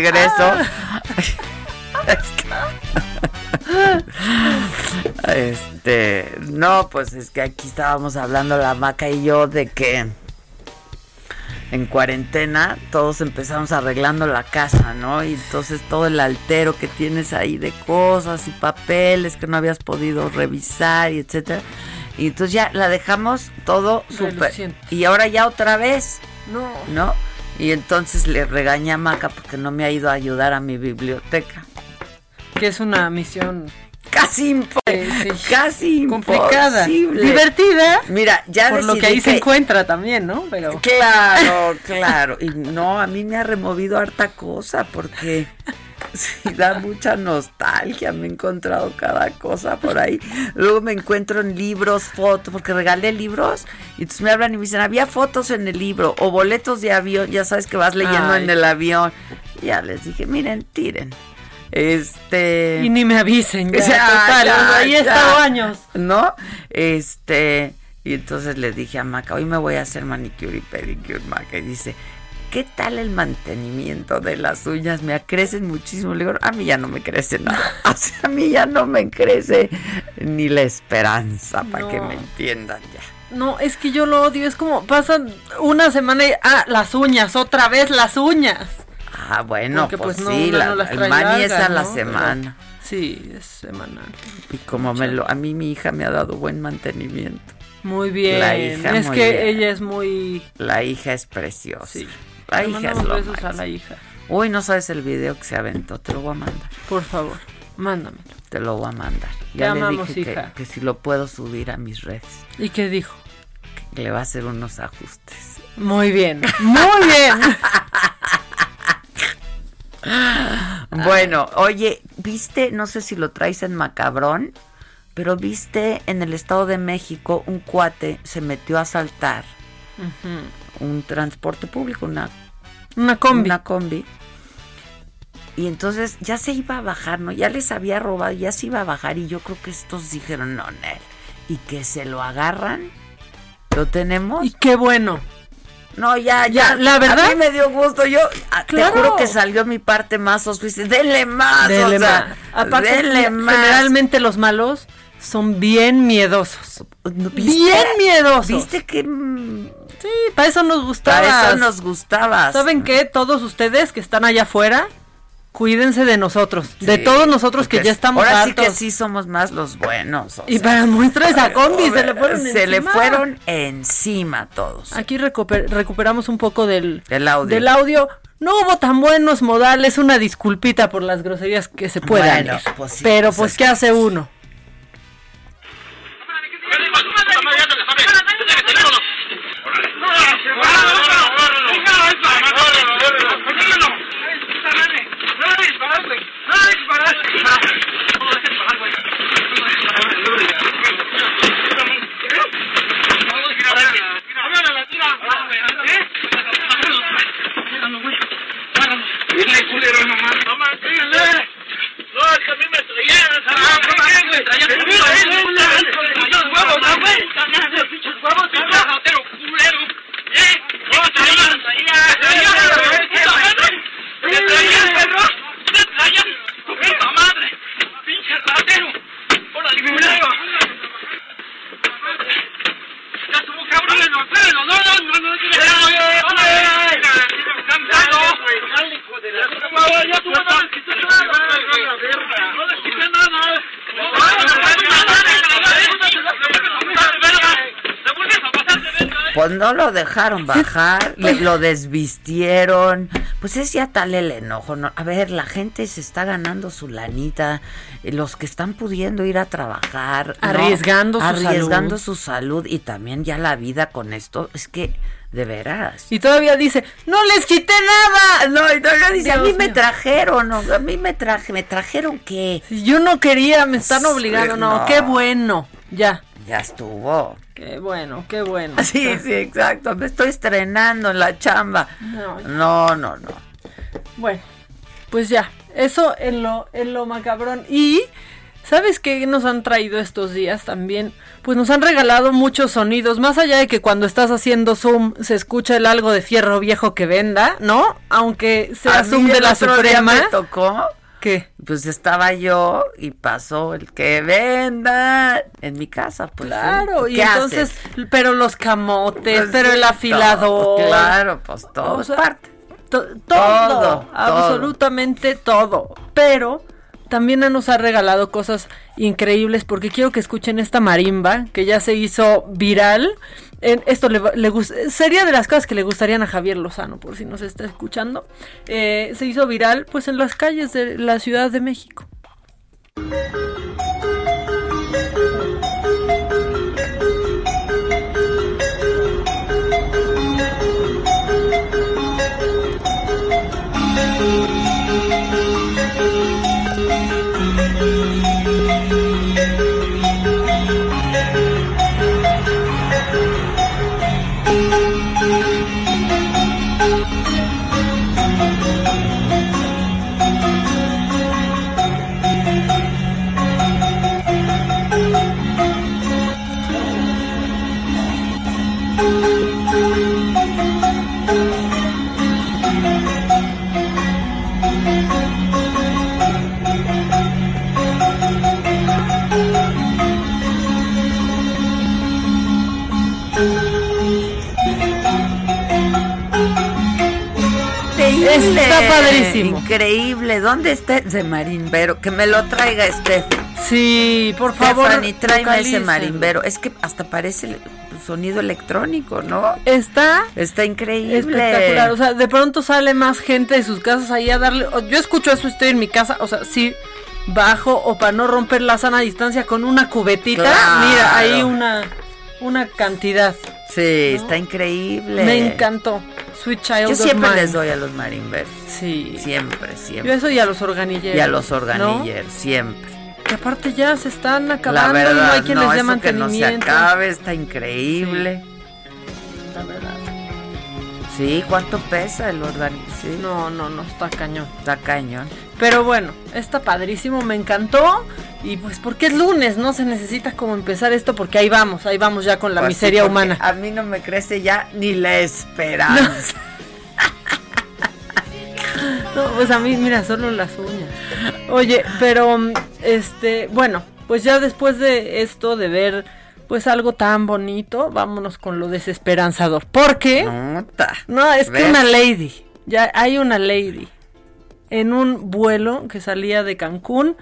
Speaker 1: Regreso. [laughs] Este, no, pues es que aquí estábamos hablando la maca y yo de que en cuarentena todos empezamos arreglando la casa, ¿no? Y entonces todo el altero que tienes ahí de cosas y papeles que no habías podido revisar y etcétera. Y entonces ya la dejamos todo súper. Y ahora ya otra vez.
Speaker 6: No.
Speaker 1: ¿no? Y entonces le regañé a Maca porque no me ha ido a ayudar a mi biblioteca.
Speaker 6: que es una misión
Speaker 1: Casi imposible. Casi
Speaker 6: complicada,
Speaker 1: imposible.
Speaker 6: divertida.
Speaker 1: Mira, ya
Speaker 6: por lo que ahí se encuentra también, ¿no? Pero
Speaker 1: Claro, claro. Y no, a mí me ha removido harta cosa porque sí da mucha nostalgia. Me he encontrado cada cosa por ahí. Luego me encuentro en libros, fotos, porque regalé libros. Y entonces me hablan y me dicen, había fotos en el libro o boletos de avión. Ya sabes que vas leyendo
Speaker 6: Ay.
Speaker 1: en el avión. Ya les dije, miren, tiren. Este.
Speaker 6: y ni me avisen, ya, [laughs]
Speaker 1: Ya,
Speaker 6: total,
Speaker 1: ya,
Speaker 6: ahí he estado años.
Speaker 1: ¿No? Este, y entonces le dije a Maca, hoy me voy a hacer manicure y pedicure, Maca, y dice, ¿qué tal el mantenimiento de las uñas? Me crecen muchísimo. Le digo, a mí ya no me crece nada. [laughs] O sea, a mí ya no me crece ni la esperanza, para que me entiendan ya.
Speaker 6: No, es que yo lo odio, es como pasan una semana y ah, las uñas, otra vez las uñas.
Speaker 1: Ah, bueno,
Speaker 6: Porque,
Speaker 1: pues,
Speaker 6: pues, no,
Speaker 1: sí, la-
Speaker 6: no las
Speaker 1: el mani es a la semana.
Speaker 6: Sí, es semanal.
Speaker 1: Y como me lo, a mí mi hija me ha dado buen mantenimiento.
Speaker 6: Muy bien.
Speaker 1: La hija,
Speaker 6: es
Speaker 1: muy
Speaker 6: que
Speaker 1: bien.
Speaker 6: ella es muy
Speaker 1: La hija es preciosa.
Speaker 6: Sí.
Speaker 1: La hija
Speaker 6: mandamos besos a la hija.
Speaker 1: Uy, no sabes el video que se aventó, te lo voy a mandar.
Speaker 6: Por favor, mándamelo.
Speaker 1: Te lo voy a mandar.
Speaker 6: Te
Speaker 1: Ya le
Speaker 6: amamos,
Speaker 1: dije
Speaker 6: hija.
Speaker 1: Que, si lo puedo subir a mis redes.
Speaker 6: ¿Y qué dijo?
Speaker 1: Que le va a hacer unos ajustes.
Speaker 6: Muy bien, muy bien. [laughs]
Speaker 1: Bueno, oye, viste, no sé si lo traes en Macabrón, pero viste en el Estado de México un cuate se metió a asaltar
Speaker 6: Ujú.
Speaker 1: Un transporte público, una
Speaker 6: Una combi.
Speaker 1: Una combi. Y entonces ya se iba a bajar, ¿no? Ya les había robado, ya se iba a bajar y yo creo que estos dijeron, no, Nel. Y que se lo agarran. ¿Lo tenemos?
Speaker 6: Y qué bueno.
Speaker 1: No, ya,
Speaker 6: Ya,
Speaker 1: ya.
Speaker 6: la verdad-
Speaker 1: A mí me dio gusto. Yo ah,
Speaker 6: Claro.
Speaker 1: te juro que salió mi parte más auspiciosa. Denle más,
Speaker 6: Dele
Speaker 1: o sea,
Speaker 6: más. Aparte,
Speaker 1: denle más.
Speaker 6: generalmente los malos son bien miedosos.
Speaker 1: ¿Viste?
Speaker 6: Bien miedosos.
Speaker 1: ¿Viste que
Speaker 6: Sí, para eso nos gustaba.
Speaker 1: para eso nos gustaba?
Speaker 6: ¿Saben qué? Todos ustedes que están allá afuera, cuídense de nosotros, de todos nosotros que ya estamos
Speaker 1: Ahora
Speaker 6: hartos.
Speaker 1: sí que sí somos más los buenos. o
Speaker 6: Y
Speaker 1: sea,
Speaker 6: para muestra esa combi se le fueron
Speaker 1: se le
Speaker 6: encima.
Speaker 1: fueron encima todos.
Speaker 6: Aquí recuper- recuperamos un poco del,
Speaker 1: Del audio.
Speaker 6: del audio. No hubo tan buenos modales, una disculpita por las groserías que se puedan
Speaker 1: Bueno, pues sí,
Speaker 6: Pero
Speaker 1: pues
Speaker 6: pues
Speaker 1: es
Speaker 6: ¿qué hace uno? Dile, culero, nomás. No más, no, es que a mí me traían. No, no, me traían. Pinchos huevos, ¿no, güey? Pinchos huevos, ¿no? Trabajadero culero. ¿Eh? No, traían. Traían. Traían. Traían, perro. Me traían. Tu puta madre. Pinche ratero. Órale, culero. No
Speaker 1: pues no lo dejaron bajar, [laughs] le- lo desvistieron. Pues es ya tal el enojo. ¿no? A ver, la gente se está ganando su lanita. eh, Los que están pudiendo ir a trabajar. ¿no?
Speaker 6: Arriesgando su
Speaker 1: Arriesgando
Speaker 6: salud.
Speaker 1: su salud y también ya la vida con esto. Es que, de veras.
Speaker 6: Y todavía dice, no les quité nada.
Speaker 1: No, y todavía dice, a mí me trajeron, ¿no? a mí me traje, ¿me trajeron qué?
Speaker 6: Yo no quería, me están obligando. No,
Speaker 1: no.
Speaker 6: qué bueno. Ya.
Speaker 1: Ya estuvo.
Speaker 6: Qué bueno, qué bueno. [laughs]
Speaker 1: Sí, sí, exacto. Me estoy estrenando en la chamba.
Speaker 6: No,
Speaker 1: No, no, no.
Speaker 6: Bueno, pues ya, eso en lo, en lo macabrón. Y, ¿sabes qué nos han traído estos días también? Pues nos han regalado muchos sonidos, más allá de que cuando estás haciendo Zoom se escucha el algo de fierro viejo que venda, ¿no? Aunque sea Zoom de la Suprema.
Speaker 1: me tocó.
Speaker 6: ¿Qué?
Speaker 1: Pues estaba yo y pasó el que venda en mi casa, pues.
Speaker 6: Claro,
Speaker 1: ¿sí?
Speaker 6: y
Speaker 1: ¿Qué
Speaker 6: entonces,
Speaker 1: haces?
Speaker 6: pero los camotes,
Speaker 1: Pues
Speaker 6: pero el afilador.
Speaker 1: todo, claro, pues todo
Speaker 6: O
Speaker 1: es
Speaker 6: sea,
Speaker 1: parte.
Speaker 6: To- todo,
Speaker 1: Todo,
Speaker 6: absolutamente todo. Pero también nos ha regalado cosas increíbles porque quiero que escuchen esta marimba que ya se hizo viral. En- esto le, sería de las cosas que le gustarían a Javier Lozano, por si nos está escuchando. Eh, se hizo viral pues en las calles de la Ciudad de México.
Speaker 1: ¿Dónde está ese marimbero? Que me lo traiga este.
Speaker 6: Sí, por favor.
Speaker 1: Stephanie, tráeme ese marimbero. Es que hasta parece sonido electrónico, ¿no?
Speaker 6: Está
Speaker 1: Está increíble.
Speaker 6: espectacular. O sea, de pronto sale más gente de sus casas ahí a darle. Yo escucho eso, estoy en mi casa. O sea, sí, bajo o para no romper la sana distancia con una cubetita.
Speaker 1: Claro.
Speaker 6: Mira, ahí una, una cantidad.
Speaker 1: Sí, está increíble.
Speaker 6: Me encantó. Sweet Child
Speaker 1: Yo
Speaker 6: of
Speaker 1: siempre
Speaker 6: Mine.
Speaker 1: les doy a los marimberos.
Speaker 6: Sí.
Speaker 1: Siempre,
Speaker 6: Yo
Speaker 1: siempre.
Speaker 6: eso y a los organilleros.
Speaker 1: Y a los
Speaker 6: ¿no?
Speaker 1: organilleros, siempre.
Speaker 6: Que aparte ya se están acabando y no
Speaker 1: verdad,
Speaker 6: hay quien
Speaker 1: no,
Speaker 6: les dé
Speaker 1: eso que no se
Speaker 6: mantenimiento.
Speaker 1: acabe, está increíble.
Speaker 6: La verdad.
Speaker 1: Sí, ¿cuánto pesa el organi? Sí,
Speaker 6: No, no, no, está cañón.
Speaker 1: está cañón.
Speaker 6: Pero bueno, está padrísimo, me encantó. Y pues porque es lunes, no se necesita como empezar esto porque ahí vamos, ahí vamos ya con la
Speaker 1: Pues
Speaker 6: miseria
Speaker 1: porque
Speaker 6: humana.
Speaker 1: A mí no me crece ya ni la esperanza. [laughs]
Speaker 6: No, pues a mí, mira, solo las uñas. Oye, pero este, bueno, pues ya después de esto de ver pues algo tan bonito, vámonos con lo desesperanzador. ¿Por qué?
Speaker 1: Nota.
Speaker 6: No, es que una lady, ya hay una lady. en un vuelo que salía de Cancún,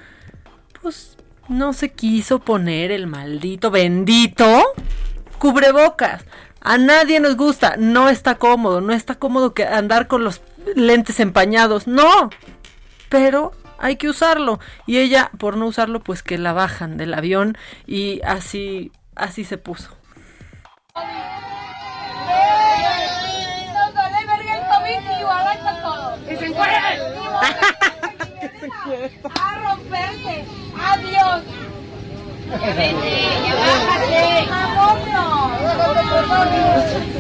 Speaker 6: pues no se quiso poner el maldito bendito cubrebocas. A nadie nos gusta, no está cómodo, no está cómodo que andar con los lentes empañados, no. Pero hay que usarlo y ella por no usarlo pues que la bajan del avión y así así se puso.
Speaker 13: A romperse. Adiós. Amor no.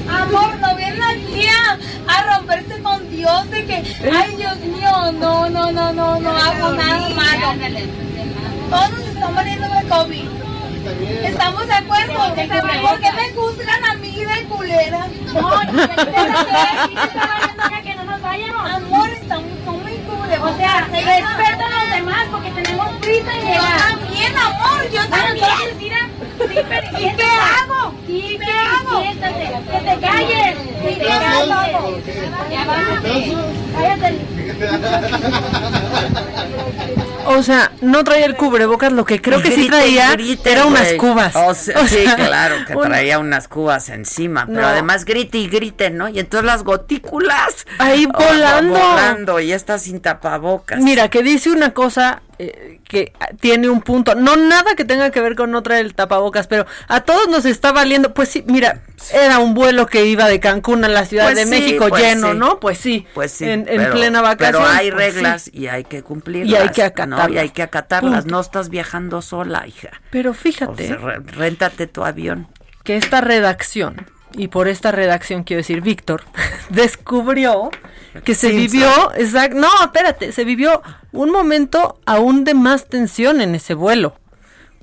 Speaker 13: Amor no. Viene tía a romperse con Dios de que, ay Dios mío, no, no, no, no, no hago nada malo. Todos están muriendo de COVID. Estamos de acuerdo. ¿Por qué me juzgan a mí de culera? No, que no nos vayamos. Amor, estamos muy cubrebocas. O sea, respeta a los demás porque tenemos prisa y llegar. Yo también, amor, yo también. Sí, pero [laughs] ¿Y qué hago? Sí, ¿qué hago? Siéntate, que te calles. Que te calles. Ya Cállate.
Speaker 6: O sea, no traía el cubrebocas, lo que creo que sí traía era unas cubas.
Speaker 1: O sea, sí, claro, que traía unas cubas encima, pero además grite y grite, ¿no? Y entonces las gotículas
Speaker 6: ahí volando.
Speaker 1: volando y está sin tapabocas.
Speaker 6: Mira, que dice una cosa eh, que tiene un punto, no nada que tenga que ver con no traer el tapabocas, pero a todos nos está valiendo, pues sí, mira, era un vuelo que iba de Cancún a la Ciudad
Speaker 1: Pues
Speaker 6: de
Speaker 1: sí,
Speaker 6: México
Speaker 1: pues
Speaker 6: lleno,
Speaker 1: sí.
Speaker 6: ¿no? Pues sí,
Speaker 1: Pues sí,
Speaker 6: en, plena vacación.
Speaker 1: Pero hay
Speaker 6: pues
Speaker 1: reglas
Speaker 6: sí.
Speaker 1: y hay que cumplirlas.
Speaker 6: Y hay que
Speaker 1: ¿no?
Speaker 6: acatarlas.
Speaker 1: Y hay que acatarlas.
Speaker 6: Punto.
Speaker 1: No estás viajando sola, hija.
Speaker 6: Pero
Speaker 1: O
Speaker 6: fíjate
Speaker 1: sea, re- réntate tu avión.
Speaker 6: que esta redacción, y por esta redacción quiero decir Víctor, [laughs] descubrió que se vivió, exacto, no, espérate, se vivió un momento aún de más tensión en ese vuelo.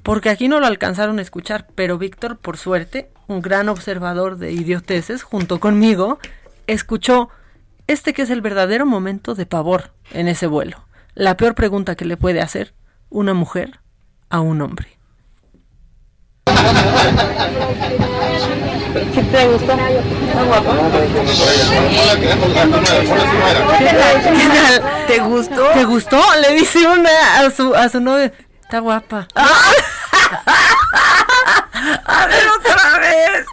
Speaker 6: Porque aquí no lo alcanzaron a escuchar, pero Víctor, por suerte, un gran observador de idioteces, junto conmigo, escuchó este que es el verdadero momento de pavor en ese vuelo. La peor pregunta que le puede hacer una mujer a un hombre.
Speaker 13: ¿Qué te guapo.
Speaker 6: ¿Te gustó? ¿Te gustó? Le dice una a su, a su novia. Está guapa. [laughs]
Speaker 1: A ver otra vez.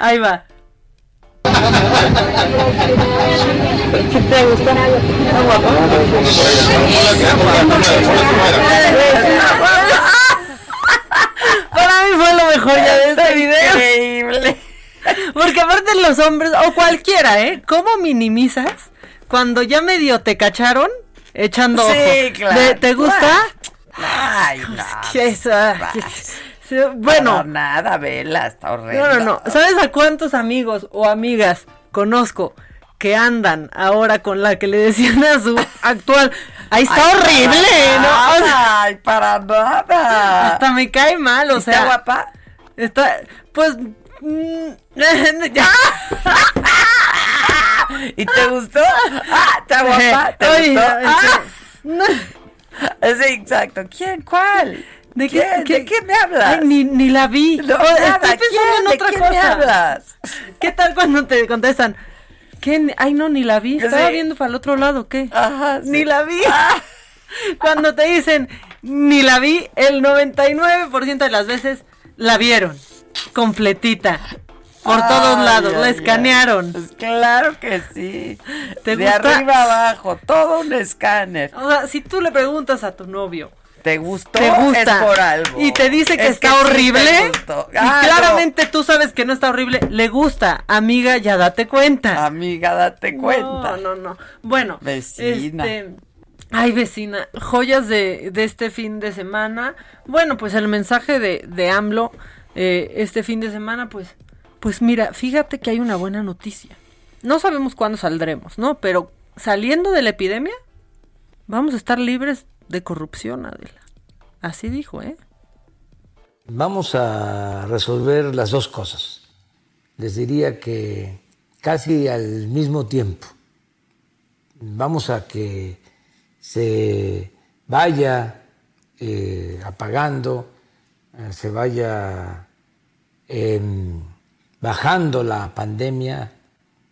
Speaker 6: Ahí va. Para mí fue lo mejor ya de este video.
Speaker 1: Increíble.
Speaker 6: Porque aparte los hombres, o cualquiera, ¿eh? ¿Cómo minimizas cuando ya medio te cacharon echando
Speaker 1: Sí,
Speaker 6: ojo?
Speaker 1: claro.
Speaker 6: ¿De- ¿Te gusta?
Speaker 1: Ay, no.
Speaker 6: ¿Qué es? Sí, Bueno,
Speaker 1: Para nada, vela, está horrible.
Speaker 6: No, no, no. ¿Sabes a cuántos amigos o amigas conozco que andan ahora con la que le decían a su actual? Ahí está
Speaker 1: Ay,
Speaker 6: horrible,
Speaker 1: para
Speaker 6: ¿no? O sea,
Speaker 1: nada, Ay, para nada.
Speaker 6: hasta me cae mal, o
Speaker 1: ¿Está
Speaker 6: sea.
Speaker 1: guapa?
Speaker 6: Está, pues. mm, [laughs] ya. [laughs]
Speaker 1: ¿Y te gustó? Ah, está guapa. ¿Te
Speaker 6: Oye,
Speaker 1: gustó?
Speaker 6: es que-
Speaker 1: Ah, [laughs] sí, exacto. ¿Quién? ¿Cuál?
Speaker 6: ¿De qué.
Speaker 1: ¿De qué me hablas?
Speaker 6: Ay, ni, ni la vi.
Speaker 1: No,
Speaker 6: Oh,
Speaker 1: nada,
Speaker 6: estoy pensando en
Speaker 1: ¿De
Speaker 6: otra cosa.
Speaker 1: me hablas?
Speaker 6: ¿Qué tal cuando te contestan? ¿Qué? Ay, no, ni la vi. Estaba
Speaker 1: Sí.
Speaker 6: viendo para el otro lado, ¿qué?
Speaker 1: Ajá, sí.
Speaker 6: Ni la vi. Cuando te dicen, ni la vi, el 99% de las veces la vieron. Completita. Por todos
Speaker 1: Ay,
Speaker 6: lados. la escanearon.
Speaker 1: Pues claro que sí.
Speaker 6: ¿Te
Speaker 1: de
Speaker 6: gusta?
Speaker 1: arriba abajo, todo un escáner.
Speaker 6: O sea, si tú le preguntas a tu novio,
Speaker 1: ¿Te gustó?
Speaker 6: te gusta
Speaker 1: Es por algo.
Speaker 6: y te dice que
Speaker 1: Es
Speaker 6: está horrible y
Speaker 1: Ah, no.
Speaker 6: claramente tú sabes que no está horrible, le gusta, amiga, ya date cuenta.
Speaker 1: Amiga, date cuenta.
Speaker 6: No, no, no. Bueno,
Speaker 1: Vecina.
Speaker 6: este, ay, vecina, joyas de, de este fin de semana. Bueno, pues el mensaje de, de AMLO eh, este fin de semana, pues, pues mira, fíjate que hay una buena noticia. No sabemos cuándo saldremos, ¿no? Pero saliendo de la epidemia, vamos a estar libres de corrupción, Adela. Así dijo, ¿eh?
Speaker 14: Vamos a resolver las dos cosas. Les diría que casi al mismo tiempo. Vamos a que se vaya eh, apagando, eh, se vaya em, bajando la pandemia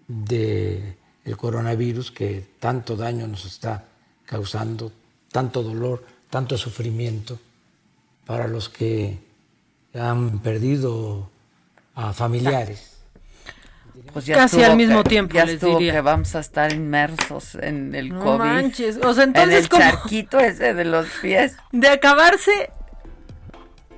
Speaker 14: del el coronavirus que tanto daño nos está causando, tanto dolor, tanto sufrimiento para los que han perdido a familiares.
Speaker 1: Pues ya
Speaker 6: Casi
Speaker 1: estuvo
Speaker 6: al mismo
Speaker 1: que-
Speaker 6: tiempo,
Speaker 1: ya
Speaker 6: les
Speaker 1: estuvo
Speaker 6: diría.
Speaker 1: que vamos a estar inmersos en el
Speaker 6: No
Speaker 1: COVID.
Speaker 6: manches, o sea, entonces
Speaker 1: en el
Speaker 6: como-
Speaker 1: charquito ese de los pies.
Speaker 6: De acabarse,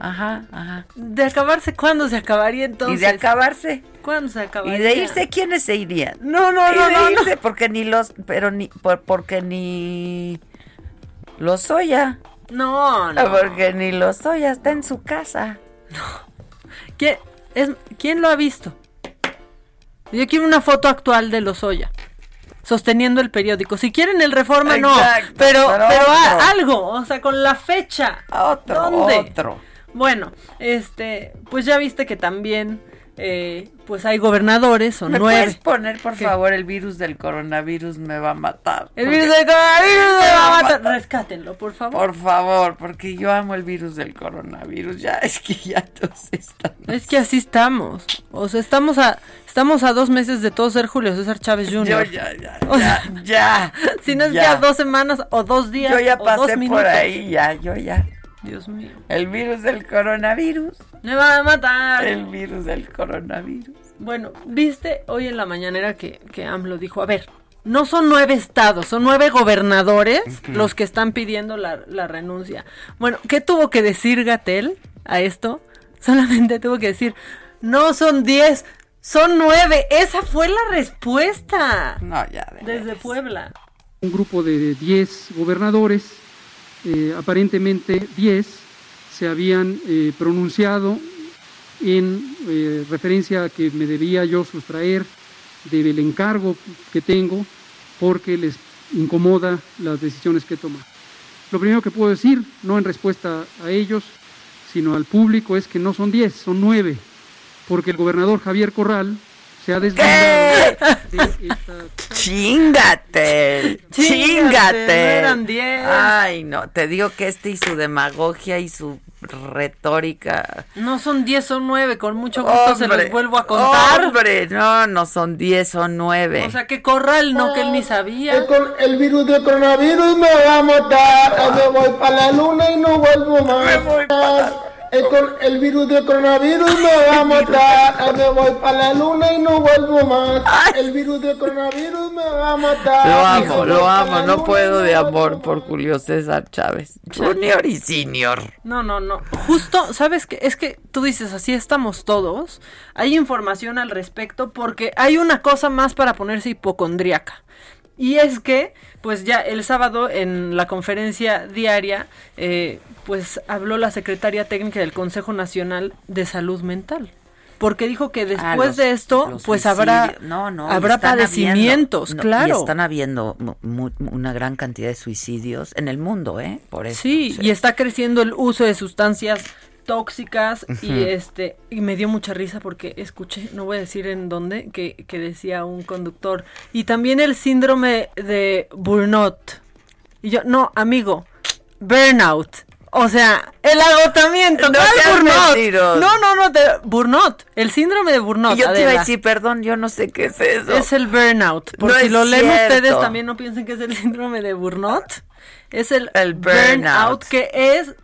Speaker 1: Ajá, ajá.
Speaker 6: de acabarse, ¿cuándo se acabaría entonces?
Speaker 1: y de acabarse.
Speaker 6: ¿Cuándo se acabaría?
Speaker 1: Y de irse, ¿quiénes se irían?
Speaker 6: No, no, no,
Speaker 1: de
Speaker 6: no, no.
Speaker 1: irse, porque ni los, pero ni, por- porque ni los Soya.
Speaker 6: No, no.
Speaker 1: Porque ni los Soya está en su casa.
Speaker 6: ¿Quién, es, ¿Quién lo ha visto? Yo quiero una foto actual de Lozoya. Sosteniendo el periódico. Si quieren el Reforma, no.
Speaker 1: Exacto,
Speaker 6: Pero,
Speaker 1: pero
Speaker 6: pero, a- algo. O sea, con la fecha.
Speaker 1: Otro,
Speaker 6: ¿Dónde?
Speaker 1: otro.
Speaker 6: Bueno, este, pues ya viste que también, eh, pues hay gobernadores, son
Speaker 1: ¿Me
Speaker 6: nueve.
Speaker 1: puedes poner, por
Speaker 6: ¿Qué?
Speaker 1: favor, el virus del coronavirus me va a matar?
Speaker 6: El virus del coronavirus me va a matar. Rescátenlo, por favor.
Speaker 1: Por favor, porque yo amo el virus del coronavirus. Ya, es que ya todos están.
Speaker 6: Es que así estamos. O sea, estamos a, estamos a dos meses de todo ser Julio César Chávez Jr.
Speaker 1: Yo ya, ya, [laughs]
Speaker 6: O
Speaker 1: ya,
Speaker 6: sea,
Speaker 1: ya.
Speaker 6: Si no es
Speaker 1: ya.
Speaker 6: dos semanas o dos días.
Speaker 1: Yo ya
Speaker 6: o
Speaker 1: pasé por ahí, ya, yo ya.
Speaker 6: Dios mío.
Speaker 1: El virus del coronavirus.
Speaker 6: Me va a matar.
Speaker 1: El virus del coronavirus.
Speaker 6: Bueno, viste hoy en la mañanera que, que AMLO dijo, a ver, no son nueve estados, son nueve gobernadores los que están pidiendo la, la renuncia. Bueno, ¿qué tuvo que decir Gatel a esto? [laughs] Solamente tuvo que decir, no son diez, son nueve. Esa fue la respuesta.
Speaker 1: No, ya.
Speaker 6: Desde Puebla.
Speaker 15: un grupo de 10 gobernadores, eh, aparentemente 10, se habían eh, pronunciado en eh, referencia a que me debía yo sustraer del encargo que tengo porque les incomoda las decisiones que he tomado. Lo primero que puedo decir, no en respuesta a ellos, sino al público, es que no son 10, son 9, porque el gobernador Javier Corral se ha desligado de esta
Speaker 1: Chingate,
Speaker 6: Chíngate,
Speaker 1: chingate.
Speaker 6: no eran diez.
Speaker 1: Ay, no, te digo que este y su demagogia y su retórica.
Speaker 6: No son diez, son nueve. Con mucho gusto se
Speaker 1: Hombre,
Speaker 6: los vuelvo a contar.
Speaker 1: Hombre, no, no son 10, son 9.
Speaker 6: O sea, que Corral no, que él ni sabía.
Speaker 16: El, el virus del coronavirus me va a matar. Ay, Me voy para la luna y no vuelvo más. El, cor- el virus del coronavirus me va a matar. Me voy para la luna y no vuelvo más. El virus del coronavirus me va a matar.
Speaker 1: Lo amo, lo amo, no puedo de
Speaker 16: no
Speaker 1: amor por Julio César Chávez. Junior y senior.
Speaker 6: No, no, no. Justo, ¿sabes qué? Es que tú dices, así estamos todos. Hay información al respecto porque hay una cosa más para ponerse hipocondríaca. Y es que, pues ya el sábado en la conferencia diaria, eh, pues habló la secretaria técnica del Consejo Nacional de Salud Mental. Porque dijo que después
Speaker 1: Ah, los-
Speaker 6: de esto, pues habrá.
Speaker 1: No, no,
Speaker 6: habrá padecimientos,
Speaker 1: habiendo- no,
Speaker 6: claro.
Speaker 1: Y están habiendo una gran cantidad de suicidios en el mundo, ¿eh? Por eso.
Speaker 6: Sí, y está creciendo el uso de sustancias tóxicas y este y me dio mucha risa porque escuché, no voy a decir en dónde, que, que decía un conductor y también el síndrome de burnout. Y yo, no, amigo, burnout. O sea, el agotamiento,
Speaker 1: No
Speaker 6: ¿cuál
Speaker 1: seas
Speaker 6: burnout? No, no, no, de- burnout, el síndrome de burnout.
Speaker 1: Y yo te iba a decir, perdón, yo no sé qué es eso.
Speaker 6: Es el burnout. Por
Speaker 1: No
Speaker 6: si lo leen
Speaker 1: cierto.
Speaker 6: ustedes, también no piensen que es el síndrome de burnout. Es el,
Speaker 1: El
Speaker 6: burnout,
Speaker 1: burnout.
Speaker 6: que es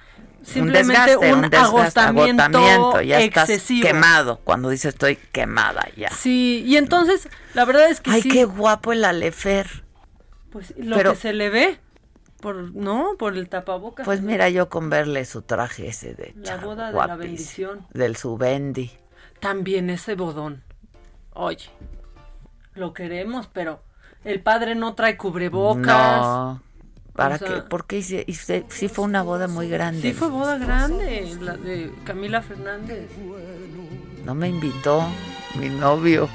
Speaker 6: simplemente
Speaker 1: desgaste,
Speaker 6: un,
Speaker 1: desgaste,
Speaker 6: agotamiento,
Speaker 1: agotamiento, ya estás
Speaker 6: excesivo.
Speaker 1: quemado. Cuando dice estoy quemada ya.
Speaker 6: Sí, y entonces, la verdad es que
Speaker 1: Ay,
Speaker 6: sí.
Speaker 1: qué guapo el Alefer.
Speaker 6: Pues lo
Speaker 1: Pero-
Speaker 6: que se le ve, por, ¿no? Por el tapabocas.
Speaker 1: Pues mira, yo con verle su traje ese de
Speaker 6: La
Speaker 1: chavo,
Speaker 6: boda de la bendición.
Speaker 1: Del Subendi.
Speaker 6: También ese bodón. Oye, lo queremos, pero el padre no trae cubrebocas.
Speaker 1: No. ¿Para
Speaker 6: O sea-
Speaker 1: qué? Porque hice- hice- sí fue una boda muy grande.
Speaker 6: Sí fue boda grande, la de Camila Fernández.
Speaker 1: No me invitó mi novio.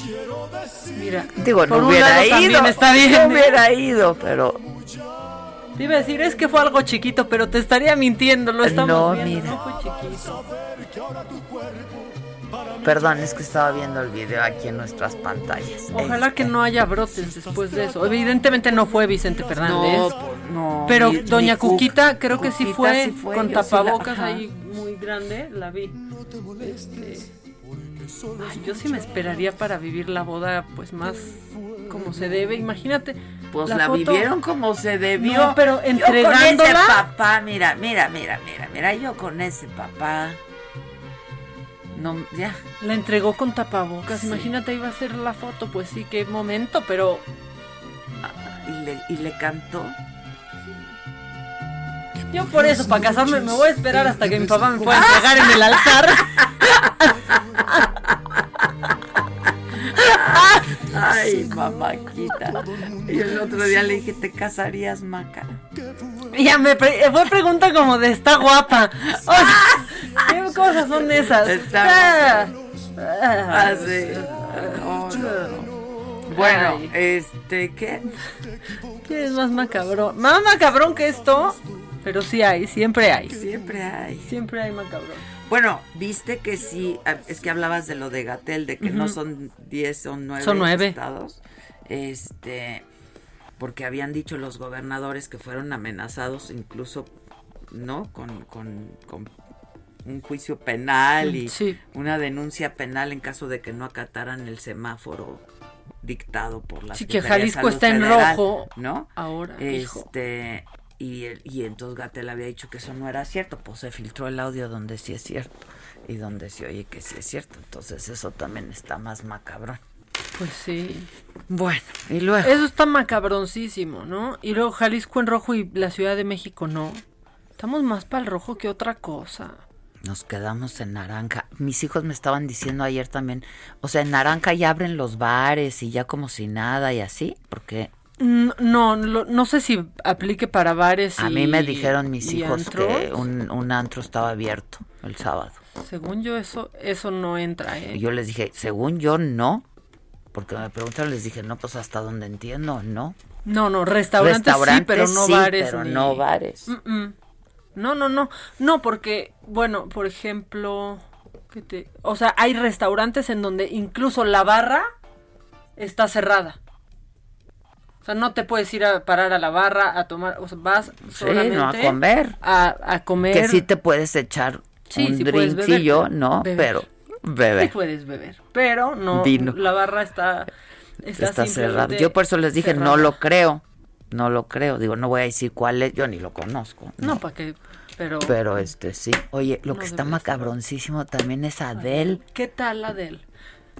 Speaker 6: Mira,
Speaker 1: Digo, no hubiera ido.
Speaker 6: está bien.
Speaker 1: No
Speaker 6: ¿eh?
Speaker 1: hubiera ido, pero
Speaker 6: Te iba a decir, es que fue algo chiquito, pero te estaría mintiendo, lo estamos
Speaker 1: No,
Speaker 6: viendo,
Speaker 1: mira.
Speaker 6: no fue chiquito.
Speaker 1: Perdón, es que estaba viendo el video aquí en nuestras pantallas.
Speaker 6: Ojalá que no haya brotes después de eso. Evidentemente no fue Vicente Fernández.
Speaker 1: No, no,
Speaker 6: Pero
Speaker 1: ni-
Speaker 6: doña
Speaker 1: ni Cuc-
Speaker 6: Cuquita creo que sí fue,
Speaker 1: sí fue,
Speaker 6: con
Speaker 1: yo sí la-
Speaker 6: tapabocas ahí muy grande, la vi. Este, Ay, yo sí me esperaría para vivir la boda, pues más como se debe. Imagínate.
Speaker 1: Pues la,
Speaker 6: foto-
Speaker 1: vivieron como se debió.
Speaker 6: No, pero
Speaker 1: Yo con ese
Speaker 6: entregándola.
Speaker 1: papá, mira, mira, mira, mira, mira, yo con ese papá. No, ya.
Speaker 6: La entregó con tapabocas.
Speaker 1: Sí.
Speaker 6: Imagínate, iba a ser la foto. Pues sí, qué momento, pero.
Speaker 1: Y le, y le cantó.
Speaker 6: Yo por eso, para casarme, me voy a esperar hasta que mi papá me pueda entregar en el altar. [laughs] [laughs]
Speaker 1: Ay, mamáquita. Y el otro día le dije, ¿te casarías, Maca?
Speaker 6: Ya me pre- fue pregunta como de está guapa. O sea, ¿qué cosas son esas?
Speaker 1: Está
Speaker 6: Ah,
Speaker 1: Ah, sí. Oh, no, no. Bueno,
Speaker 6: Ay.
Speaker 1: este, ¿qué?
Speaker 6: ¿Qué es más macabrón? Más macabrón que esto, pero sí hay, siempre hay.
Speaker 1: Siempre hay.
Speaker 6: Siempre hay macabrón.
Speaker 1: Bueno, viste que sí, ah, es que hablabas de lo de Gatel, de que no son 10, son 9
Speaker 6: Son nueve.
Speaker 1: estados. Este, porque habían dicho los gobernadores que fueron amenazados incluso, ¿no? Con, con, con un juicio penal y
Speaker 6: Sí.
Speaker 1: una denuncia penal en caso de que no acataran el semáforo dictado por la
Speaker 6: Sí, que
Speaker 1: de
Speaker 6: Jalisco
Speaker 1: Salud
Speaker 6: está en
Speaker 1: Federal,
Speaker 6: rojo
Speaker 1: ¿no?
Speaker 6: ahora, hijo.
Speaker 1: Y, el- y entonces Gatel había dicho que eso no era cierto, pues se filtró el audio donde sí es cierto y donde se oye que sí es cierto, entonces eso también está más macabrón.
Speaker 6: Pues sí.
Speaker 1: Bueno, y luego.
Speaker 6: Eso está macabroncísimo, ¿no? Y luego Jalisco en rojo y la Ciudad de México no. Estamos más para el rojo que otra cosa.
Speaker 1: Nos quedamos en naranja. Mis hijos me estaban diciendo ayer también, o sea, en naranja ya abren los bares y ya como si nada y así, porque
Speaker 6: No, lo- no sé si aplique para bares
Speaker 1: a
Speaker 6: y-
Speaker 1: mí me dijeron mis hijos que un, un antro estaba abierto el sábado.
Speaker 6: Según yo eso eso no entra, ¿eh?
Speaker 1: Y yo les dije, según yo no, porque me preguntaron, les dije, no, pues hasta donde entiendo, no.
Speaker 6: No, no, restaurantes, sí,
Speaker 1: Restaurantes
Speaker 6: pero no
Speaker 1: sí,
Speaker 6: bares.
Speaker 1: pero
Speaker 6: ni-
Speaker 1: no bares.
Speaker 6: No, no, no. No, porque, bueno, por ejemplo, ¿qué te- o sea, hay restaurantes en donde incluso la barra está cerrada. O sea, no te puedes ir a parar a la barra a tomar, o sea, vas solamente
Speaker 1: no, a comer.
Speaker 6: A, a comer.
Speaker 1: Que sí te puedes echar
Speaker 6: Sí,
Speaker 1: un
Speaker 6: sí
Speaker 1: drinkcillo, ¿no?
Speaker 6: beber.
Speaker 1: Pero beber.
Speaker 6: Sí puedes beber, pero no,
Speaker 1: Vino.
Speaker 6: la barra está, está,
Speaker 1: está
Speaker 6: simplemente
Speaker 1: Yo por eso les dije,
Speaker 6: cerrada.
Speaker 1: no lo creo. No lo creo. Digo, no voy a decir cuál es, yo ni lo conozco.
Speaker 6: No, para qué, pero...
Speaker 1: Pero este sí. Oye, lo
Speaker 6: No
Speaker 1: que está macabroncísimo también es Adele.
Speaker 6: ¿Qué tal la de él?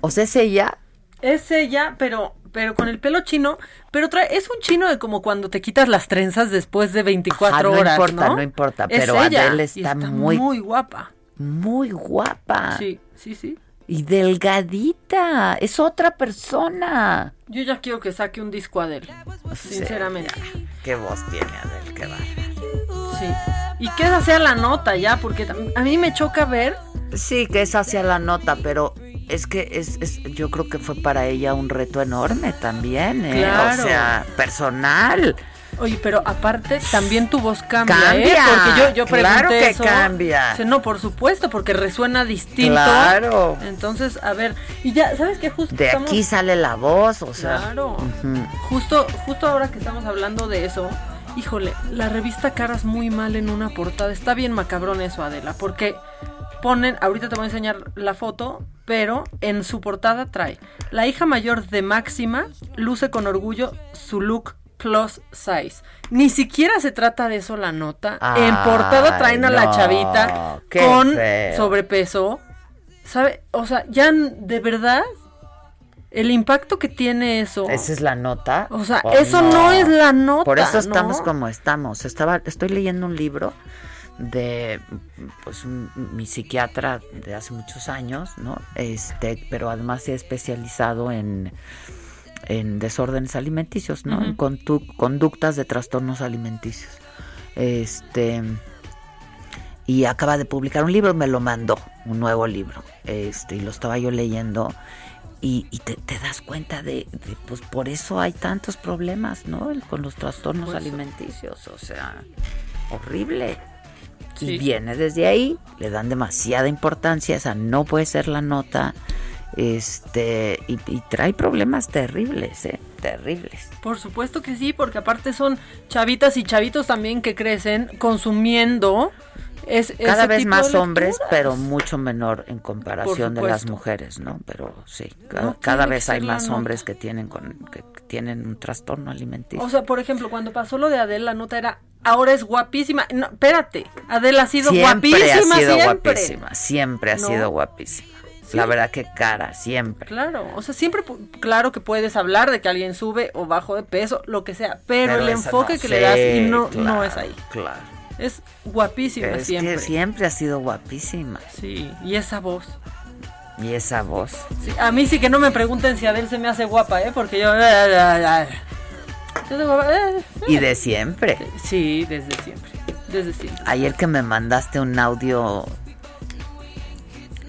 Speaker 1: O sea, es ella.
Speaker 6: Es ella, pero pero con el pelo chino, pero trae, es un chino de como cuando te quitas las trenzas después de 24
Speaker 1: Ajá, no
Speaker 6: horas,
Speaker 1: importa,
Speaker 6: ¿no?
Speaker 1: no importa,
Speaker 6: Es
Speaker 1: pero
Speaker 6: ella,
Speaker 1: Adele
Speaker 6: y
Speaker 1: está muy-
Speaker 6: muy guapa.
Speaker 1: Muy guapa.
Speaker 6: Sí, sí, sí.
Speaker 1: Y delgadita. Es otra persona.
Speaker 6: Yo ya quiero que saque un disco Adele, sinceramente.
Speaker 1: Qué voz tiene Adele, qué va.
Speaker 6: Sí. Y que esa sea la nota ya, porque a mí me choca ver
Speaker 1: Sí, que es hacia la nota, pero es que es, es- yo creo que fue para ella un reto enorme también, ¿eh?
Speaker 6: Claro.
Speaker 1: O sea, personal.
Speaker 6: Oye, pero aparte también tu voz cambia,
Speaker 1: Cambia,
Speaker 6: ¿eh? Porque yo, yo pregunté
Speaker 1: claro que
Speaker 6: eso.
Speaker 1: cambia.
Speaker 6: No, por supuesto, porque resuena distinto.
Speaker 1: Claro.
Speaker 6: Entonces, a ver, y ya, ¿sabes qué? Justo
Speaker 1: De
Speaker 6: estamos-
Speaker 1: aquí sale la voz, o sea.
Speaker 6: Claro. Justo, justo ahora que estamos hablando de eso, híjole, la revista Caras muy mal en una portada. Está bien macabrón eso, Adela, porque ponen, ahorita te voy a enseñar la foto, pero en su portada trae la hija mayor de Máxima luce con orgullo su look plus size. Ni siquiera se trata de eso la nota. en portada traen a la chavita con
Speaker 1: feo.
Speaker 6: sobrepeso. ¿Sabe? O sea, ya de verdad el impacto que tiene eso.
Speaker 1: Esa es la nota.
Speaker 6: O sea,
Speaker 1: ¿O
Speaker 6: eso no es la nota,
Speaker 1: Por eso estamos
Speaker 6: ¿no?
Speaker 1: como estamos. Estaba, estoy leyendo un libro de pues un- mi psiquiatra de hace muchos años, ¿no? Este, pero además se ha especializado en en desórdenes alimenticios, ¿no?
Speaker 6: Ujú.
Speaker 1: En contu- conductas de trastornos alimenticios. Este y acaba de publicar un libro, me lo mandó, un nuevo libro. Este, y lo estaba yo leyendo y, y te, te das cuenta de, de, pues por eso hay tantos problemas, ¿no? El- Con los trastornos
Speaker 6: Pues,
Speaker 1: alimenticios, o sea, horrible.
Speaker 6: Sí.
Speaker 1: Y viene desde ahí, le dan demasiada importancia, esa no puede ser la nota, este, y, y trae problemas terribles, ¿eh? Terribles.
Speaker 6: Por supuesto que sí, porque aparte son chavitas y chavitos también que crecen consumiendo Es
Speaker 1: Cada vez más hombres, pero mucho menor en comparación de las mujeres, ¿no? Pero sí, ca-
Speaker 6: No
Speaker 1: cada vez hay más hombres que tienen con que tienen un trastorno alimenticio.
Speaker 6: O sea, por ejemplo, cuando pasó lo de Adele, la nota era, ahora es guapísima. No, espérate, Adele ha sido
Speaker 1: siempre
Speaker 6: guapísima
Speaker 1: ha sido
Speaker 6: siempre.
Speaker 1: guapísima, siempre ha
Speaker 6: No.
Speaker 1: sido guapísima. La verdad que cara, siempre.
Speaker 6: Claro, o sea, siempre, claro que puedes hablar de que alguien sube o bajo de peso, lo que sea, pero, el
Speaker 1: esa
Speaker 6: enfoque
Speaker 1: no,
Speaker 6: que le das y
Speaker 1: sí,
Speaker 6: no, no
Speaker 1: claro,
Speaker 6: es ahí.
Speaker 1: Claro.
Speaker 6: Es guapísima
Speaker 1: Es
Speaker 6: siempre.
Speaker 1: que siempre ha sido guapísima.
Speaker 6: Sí, y esa voz.
Speaker 1: Y esa voz.
Speaker 6: Sí, a mí sí que no me pregunten si Adele se me hace guapa, ¿eh? Porque yo... ¿Se hace guapa? Eh,
Speaker 1: Y de siempre.
Speaker 6: Sí, desde siempre. Desde siempre.
Speaker 1: Ayer que me mandaste un audio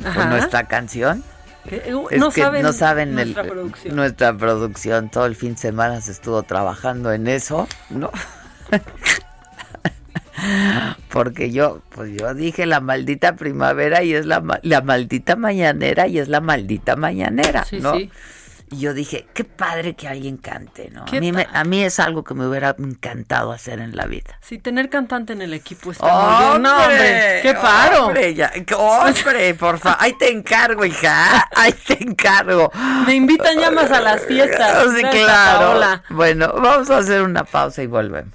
Speaker 6: Ajá.
Speaker 1: con nuestra canción.
Speaker 6: Eh,
Speaker 1: Es
Speaker 6: no
Speaker 1: que
Speaker 6: saben
Speaker 1: no saben
Speaker 6: nuestra
Speaker 1: el-
Speaker 6: producción.
Speaker 1: nuestra producción. Todo el fin de semana se estuvo trabajando en eso, ¿no? [laughs] Porque yo, pues yo dije la maldita primavera y es la, la maldita mañanera y es la maldita mañanera,
Speaker 6: Sí,
Speaker 1: ¿no?
Speaker 6: sí.
Speaker 1: Y yo dije, qué padre que alguien cante, ¿no? A mí, me- a mí es algo que me hubiera encantado hacer en la vida.
Speaker 6: Sí, tener cantante en el equipo está muy bien. No, hombre, qué paro.
Speaker 1: Hombre, ya- hombre, por favor. Ahí te encargo, hija. Ahí te encargo.
Speaker 6: Me invitan ya más a las fiestas.
Speaker 1: Sí, claro. Bueno, vamos a hacer una pausa y volvemos.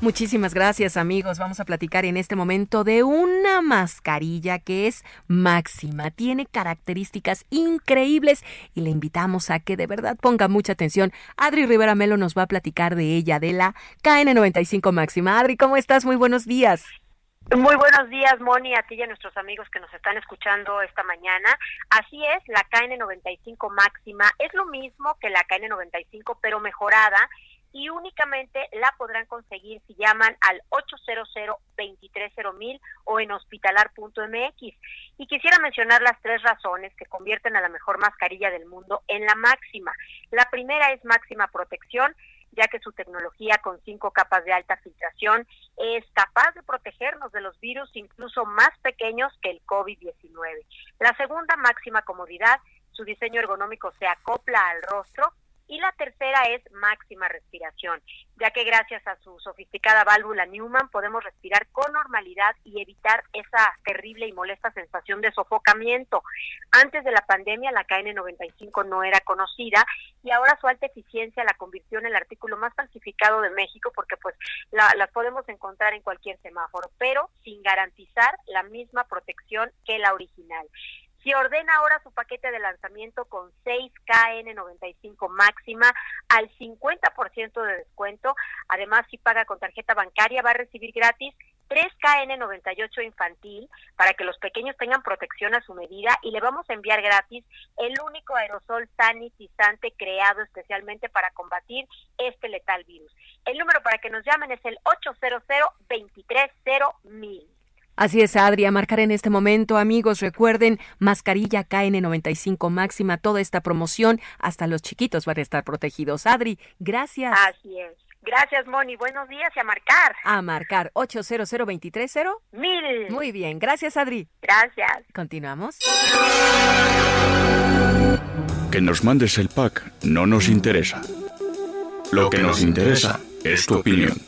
Speaker 17: Muchísimas gracias amigos. Vamos a platicar en este momento de una mascarilla que es máxima. Tiene características increíbles y le invitamos a que de verdad ponga mucha atención. Adri Rivera Melo nos va a platicar de ella, de la KN95 máxima. Adri, ¿cómo estás? Muy buenos días.
Speaker 18: Muy buenos días, Moni, a ti y a nuestros amigos que nos están escuchando esta mañana. Así es, la KN95 máxima es lo mismo que la KN95, pero mejorada y únicamente la podrán conseguir si llaman al 800-230-1000 o en hospitalar.mx. Y quisiera mencionar las tres razones que convierten a la mejor mascarilla del mundo en la máxima. La primera es máxima protección, ya que su tecnología con cinco capas de alta filtración es capaz de protegernos de los virus incluso más pequeños que el COVID-19. La segunda, máxima comodidad, su diseño ergonómico se acopla al rostro y la tercera es máxima respiración, ya que gracias a su sofisticada válvula Newman podemos respirar con normalidad y evitar esa terrible y molesta sensación de sofocamiento. Antes de la pandemia la KN95 no era conocida y ahora su alta eficiencia la convirtió en el artículo más falsificado de México porque pues la, las podemos encontrar en cualquier semáforo, pero sin garantizar la misma protección que la original. Si ordena ahora su paquete de lanzamiento con 6 KN95 máxima al 50% de descuento, además si paga con tarjeta bancaria va a recibir gratis 3 KN98 infantil para que los pequeños tengan protección a su medida y le vamos a enviar gratis el único aerosol sanitizante creado especialmente para combatir este letal virus. El número para que nos llamen es el 800 230 mil.
Speaker 17: Así es, Adri, a marcar en este momento, amigos, recuerden, mascarilla KN95 máxima, toda esta promoción, hasta los chiquitos van a estar protegidos. Adri, gracias.
Speaker 18: Así es. Gracias, Moni. Buenos días y a marcar.
Speaker 17: A marcar 800 230
Speaker 18: Mil.
Speaker 17: Muy bien, gracias, Adri.
Speaker 18: Gracias.
Speaker 17: Continuamos.
Speaker 19: Que nos mandes el pack no nos interesa. Lo que nos interesa es tu opinión.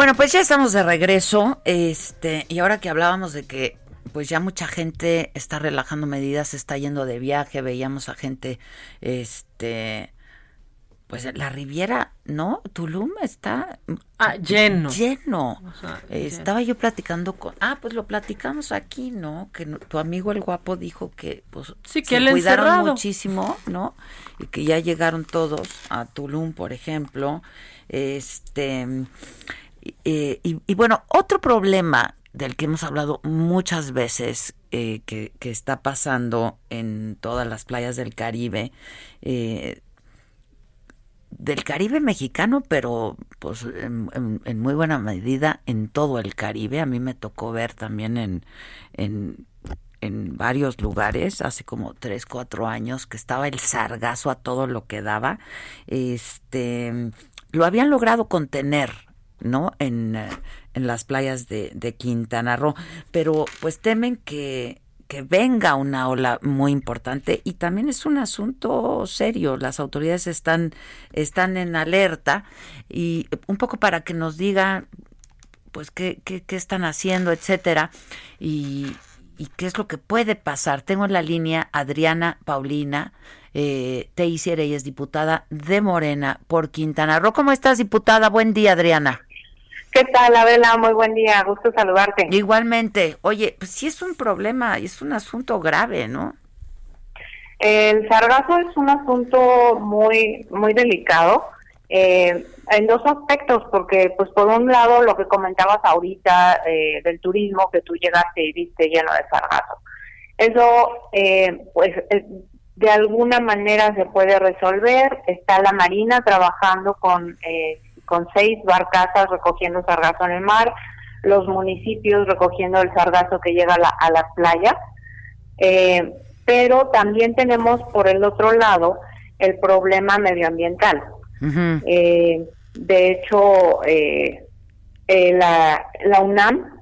Speaker 1: Bueno, pues ya estamos de regreso. Este, y ahora que hablábamos de que pues ya mucha gente está relajando medidas, está yendo de viaje, veíamos a gente este pues la Riviera, ¿no? Tulum está
Speaker 6: ah, lleno.
Speaker 1: Lleno. Estaba yo platicando con, ah, pues lo platicamos aquí, ¿no? Que tu amigo el guapo dijo que pues
Speaker 6: sí, que se cuidaron
Speaker 1: muchísimo, ¿no? Y que ya llegaron todos a Tulum, por ejemplo. Este y, y, bueno, otro problema del que hemos hablado muchas veces eh, que, que, está pasando en todas las playas del Caribe eh, del Caribe mexicano, pero pues en, muy buena medida en todo el Caribe. A mí me tocó ver también en, en, en varios lugares, hace como tres, cuatro años, que estaba el sargazo a todo lo que daba. Este, lo habían logrado contener, ¿no? En, en las playas de, de Quintana Roo, pero pues temen que que venga una ola muy importante y también es un asunto serio. Las autoridades están, están en alerta y un poco para que nos digan pues qué, qué, están haciendo, etcétera, y, qué es lo que puede pasar. Tengo en la línea Adriana Paulina, eh, hiciera y es diputada de Morena por Quintana Roo. ¿Cómo estás, diputada? Buen día, Adriana.
Speaker 20: ¿Qué tal, Abela? Muy buen día, gusto saludarte.
Speaker 1: Igualmente. Oye, pues sí es un problema, es un asunto grave, ¿no?
Speaker 20: El sargazo es un asunto muy, muy delicado eh, en dos aspectos, porque pues por un lado lo que comentabas ahorita eh, del turismo, que tú llegaste y viste lleno de sargazo. Eso, eh, pues de alguna manera se puede resolver. Está la Marina trabajando con eh, con seis barcazas recogiendo sargazo en el mar, los municipios recogiendo el sargazo que llega a, la, las playas, eh, pero también tenemos por el otro lado el problema medioambiental. Eh, de hecho, eh, la, la, UNAM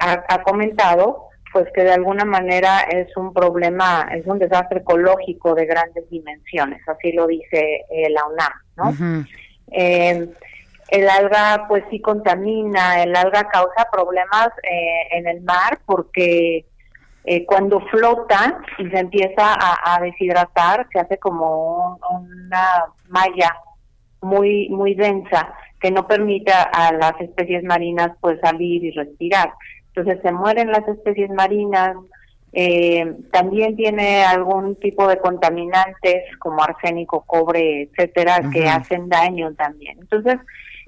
Speaker 20: ha, ha, comentado pues que de alguna manera es un problema, es un desastre ecológico de grandes dimensiones, así lo dice la UNAM, ¿no? Eh, el alga pues sí contamina, el alga causa problemas eh, en el mar porque eh, cuando flota y se empieza a, deshidratar se hace como una malla muy muy densa que no permite a las especies marinas pues salir y respirar. Entonces se mueren las especies marinas, eh, también tiene algún tipo de contaminantes como arsénico, cobre, etcétera, que hacen daño también. Entonces,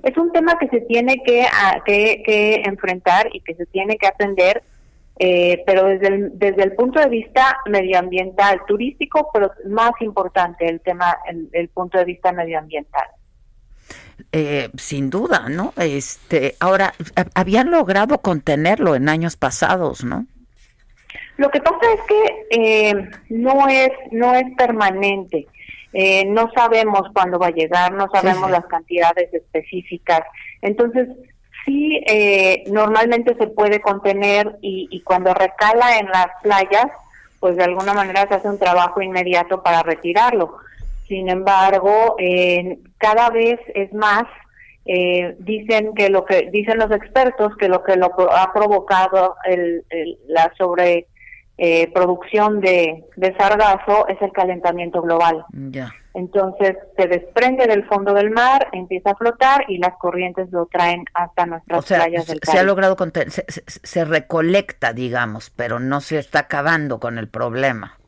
Speaker 20: es un tema que se tiene que, que, enfrentar y que se tiene que atender, eh, pero desde el, desde el punto de vista medioambiental, turístico, pero más importante el tema, el, el punto de vista medioambiental.
Speaker 1: Eh, sin duda, ¿no? Este, ahora habían logrado contenerlo en años pasados, ¿no?
Speaker 20: Lo que pasa es que eh, no es no es permanente. Eh, no sabemos cuándo va a llegar, no sabemos las cantidades específicas. Entonces, sí, eh, normalmente se puede contener y, y cuando recala en las playas, pues de alguna manera se hace un trabajo inmediato para retirarlo. Sin embargo, cada vez es más eh, dicen que lo que dicen los expertos que lo que lo ha provocado el, la sobre eh, producción de, de, sargazo es el calentamiento global. Entonces se desprende del fondo del mar, empieza a flotar y las corrientes lo traen hasta nuestras playas del
Speaker 1: Se ha logrado se, se, recolecta, digamos, pero no se está acabando con el problema.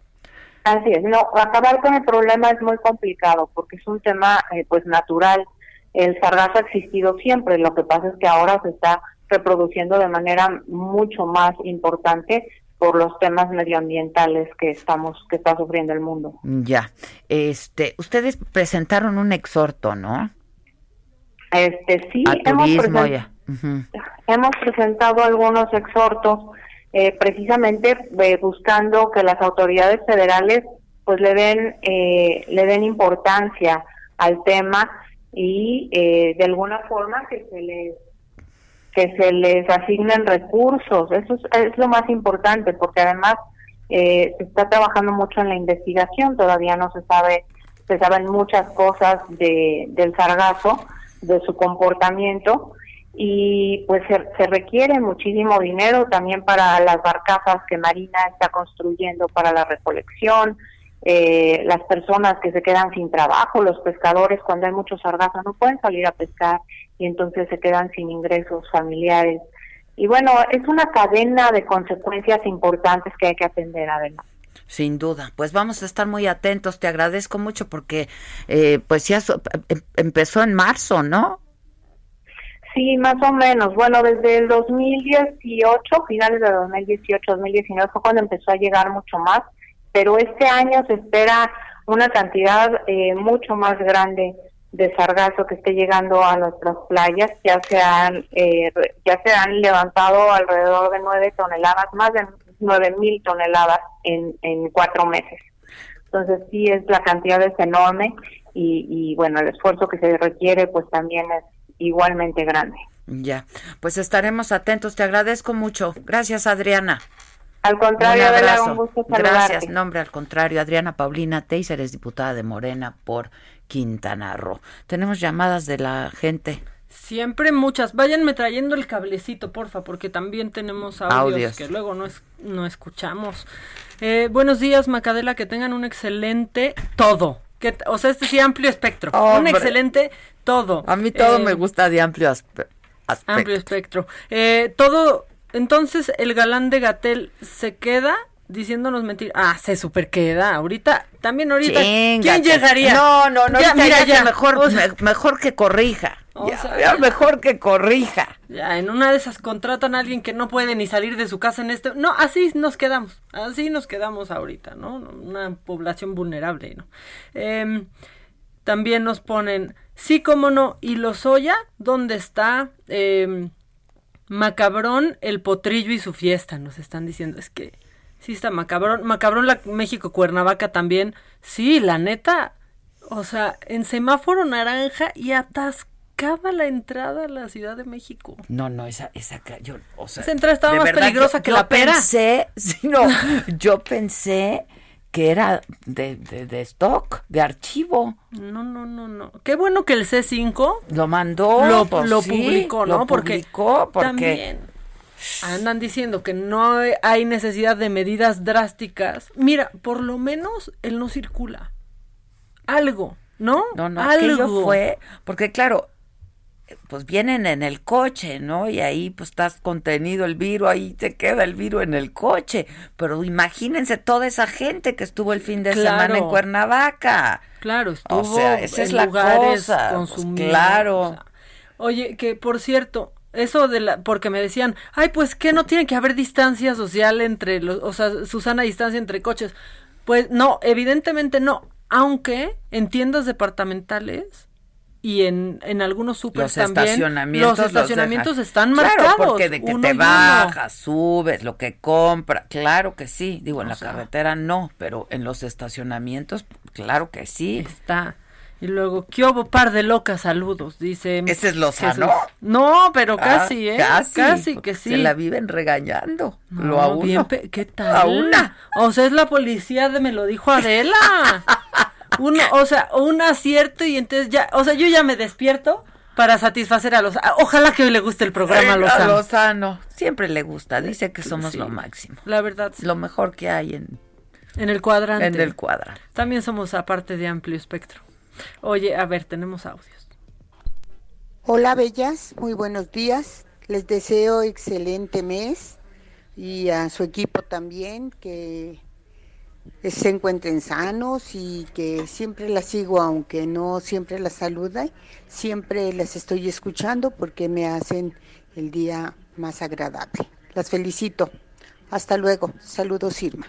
Speaker 20: Así es, no, acabar con el problema es muy complicado porque es un tema eh, pues natural. El sargazo ha existido siempre, lo que pasa es que ahora se está reproduciendo de manera mucho más importante por los temas medioambientales que estamos que está sufriendo el mundo.
Speaker 1: Ya. Este, ustedes presentaron un exhorto, ¿no?
Speaker 20: Este, sí, hemos, hemos presentado algunos exhortos eh, precisamente eh, buscando que las autoridades federales pues le den eh, le den importancia al tema y de alguna forma que se les que se les asignen recursos, eso es, lo más importante, porque además eh, se está trabajando mucho en la investigación, todavía no se sabe, se saben muchas cosas de, del sargazo, de su comportamiento, y pues se, se, requiere muchísimo dinero también para las barcazas que Marina está construyendo para la recolección, eh, las personas que se quedan sin trabajo, los pescadores cuando hay mucho sargazo no pueden salir a pescar y entonces se quedan sin ingresos familiares. Y bueno, es una cadena de consecuencias importantes que hay que atender, además.
Speaker 1: Sin duda, pues vamos a estar muy atentos. Te agradezco mucho porque, eh, pues ya em, empezó en marzo, ¿no?
Speaker 20: Sí, más o menos. Bueno, desde el 2018, finales de 2018, 2019 fue cuando empezó a llegar mucho más, pero este año se espera una cantidad eh, mucho más grande de sargazo que esté llegando a nuestras playas. Ya se han, eh, ya se han levantado alrededor de nueve toneladas, más de nueve mil toneladas en, en cuatro meses. Entonces sí es la cantidad es enorme y, y bueno el esfuerzo que se requiere pues también es igualmente grande.
Speaker 1: Ya, pues estaremos atentos. Te agradezco mucho. Gracias, Adriana.
Speaker 20: Al contrario, Adela, un gusto saludarte.
Speaker 1: Gracias, nombre al contrario. Adriana Paulina Teiser es diputada de Morena por Quintana Roo. Tenemos llamadas de la gente.
Speaker 6: Siempre muchas. Váyanme trayendo el cablecito, porfa, porque también tenemos audios, que luego no, es, no escuchamos. Eh, buenos días, Macadela, que tengan un excelente todo. Que, o sea, este sí, amplio espectro. Un excelente todo.
Speaker 1: A mí todo me eh, gusta de amplio espectro.
Speaker 6: Amplio espectro. Eh, todo, entonces el galán de Gatel se queda diciéndonos mentir. Ah, se super queda. Ahorita, también ahorita. ¿Quién llegaría?
Speaker 1: No, no, no. mira, ya, mejor, mejor que corrija. ya, mejor que corrija.
Speaker 6: Ya, en una de esas contratan a alguien que no puede ni salir de su casa en este. No, así nos quedamos. Así nos quedamos ahorita, ¿no? Una población vulnerable, ¿no? Eh, también nos ponen, sí, cómo no, y Lozoya, ¿dónde está? Eh, Macabrón, el potrillo y su fiesta, nos están diciendo. Es que sí está Macabrón. Macabrón, la México Cuernavaca también. Sí, la neta. O sea, en semáforo naranja y atascaba la entrada a la Ciudad de México.
Speaker 1: No, no, esa, esa, yo, o sea,
Speaker 6: esa entrada estaba más peligrosa que la pera.
Speaker 1: Pensé, [laughs] sí, no, yo pensé que era de, de, stock, de archivo.
Speaker 6: No, no, no, no. Qué bueno que el C5
Speaker 1: lo mandó,
Speaker 6: lo, pues lo publicó, ¿no? porque, porque también andan diciendo que no hay necesidad de medidas drásticas. Mira, por lo menos él no circula. Algo, ¿no?
Speaker 1: No, no, Algo. fue, porque claro, pues vienen en el coche, ¿no? Y ahí pues estás contenido el virus, ahí te queda el virus en el coche. Pero imagínense toda esa gente que estuvo el fin de semana en Cuernavaca.
Speaker 6: Claro, estuvo o sea, esa es la cosa.
Speaker 1: Pues, claro.
Speaker 6: oye, que por cierto, eso de la, porque me decían, ay, pues que no tiene que haber distancia social entre los, o sea, Susana distancia entre coches. Pues no, evidentemente no, aunque en tiendas departamentales y en, en algunos super
Speaker 1: los
Speaker 6: también
Speaker 1: estacionamientos
Speaker 6: los estacionamientos están marcados
Speaker 1: claro, porque de que te bajas subes lo que compras claro que sí digo en la carretera no pero en los estacionamientos claro que sí.
Speaker 6: Está y luego, ¿qué hubo par de locas saludos? Dice.
Speaker 1: ¿Ese es Lozano?
Speaker 6: No, pero ah, casi, ¿eh? Casi. Casi que sí. Se
Speaker 1: la viven regañando. lo a uno.
Speaker 6: ¿Qué tal? A una. O sea, es la policía de me lo dijo Adela. [laughs] uno, o sea, un acierto y entonces ya, o sea, yo ya me despierto para satisfacer a los ojalá que hoy le guste el programa a Lozano.
Speaker 1: A Lozano, siempre le gusta, dice que somos lo máximo.
Speaker 6: La verdad,
Speaker 1: lo mejor que hay en
Speaker 6: en el cuadrante.
Speaker 1: En el cuadrante.
Speaker 6: También somos aparte de amplio espectro. Oye, a ver, tenemos audios.
Speaker 21: Hola, bellas, muy buenos días. Les deseo excelente mes y a su equipo también que se encuentren sanos y que siempre las sigo, aunque no siempre las saluda, siempre las estoy escuchando porque me hacen el día más agradable. Las felicito. Hasta luego. Saludos, Irma.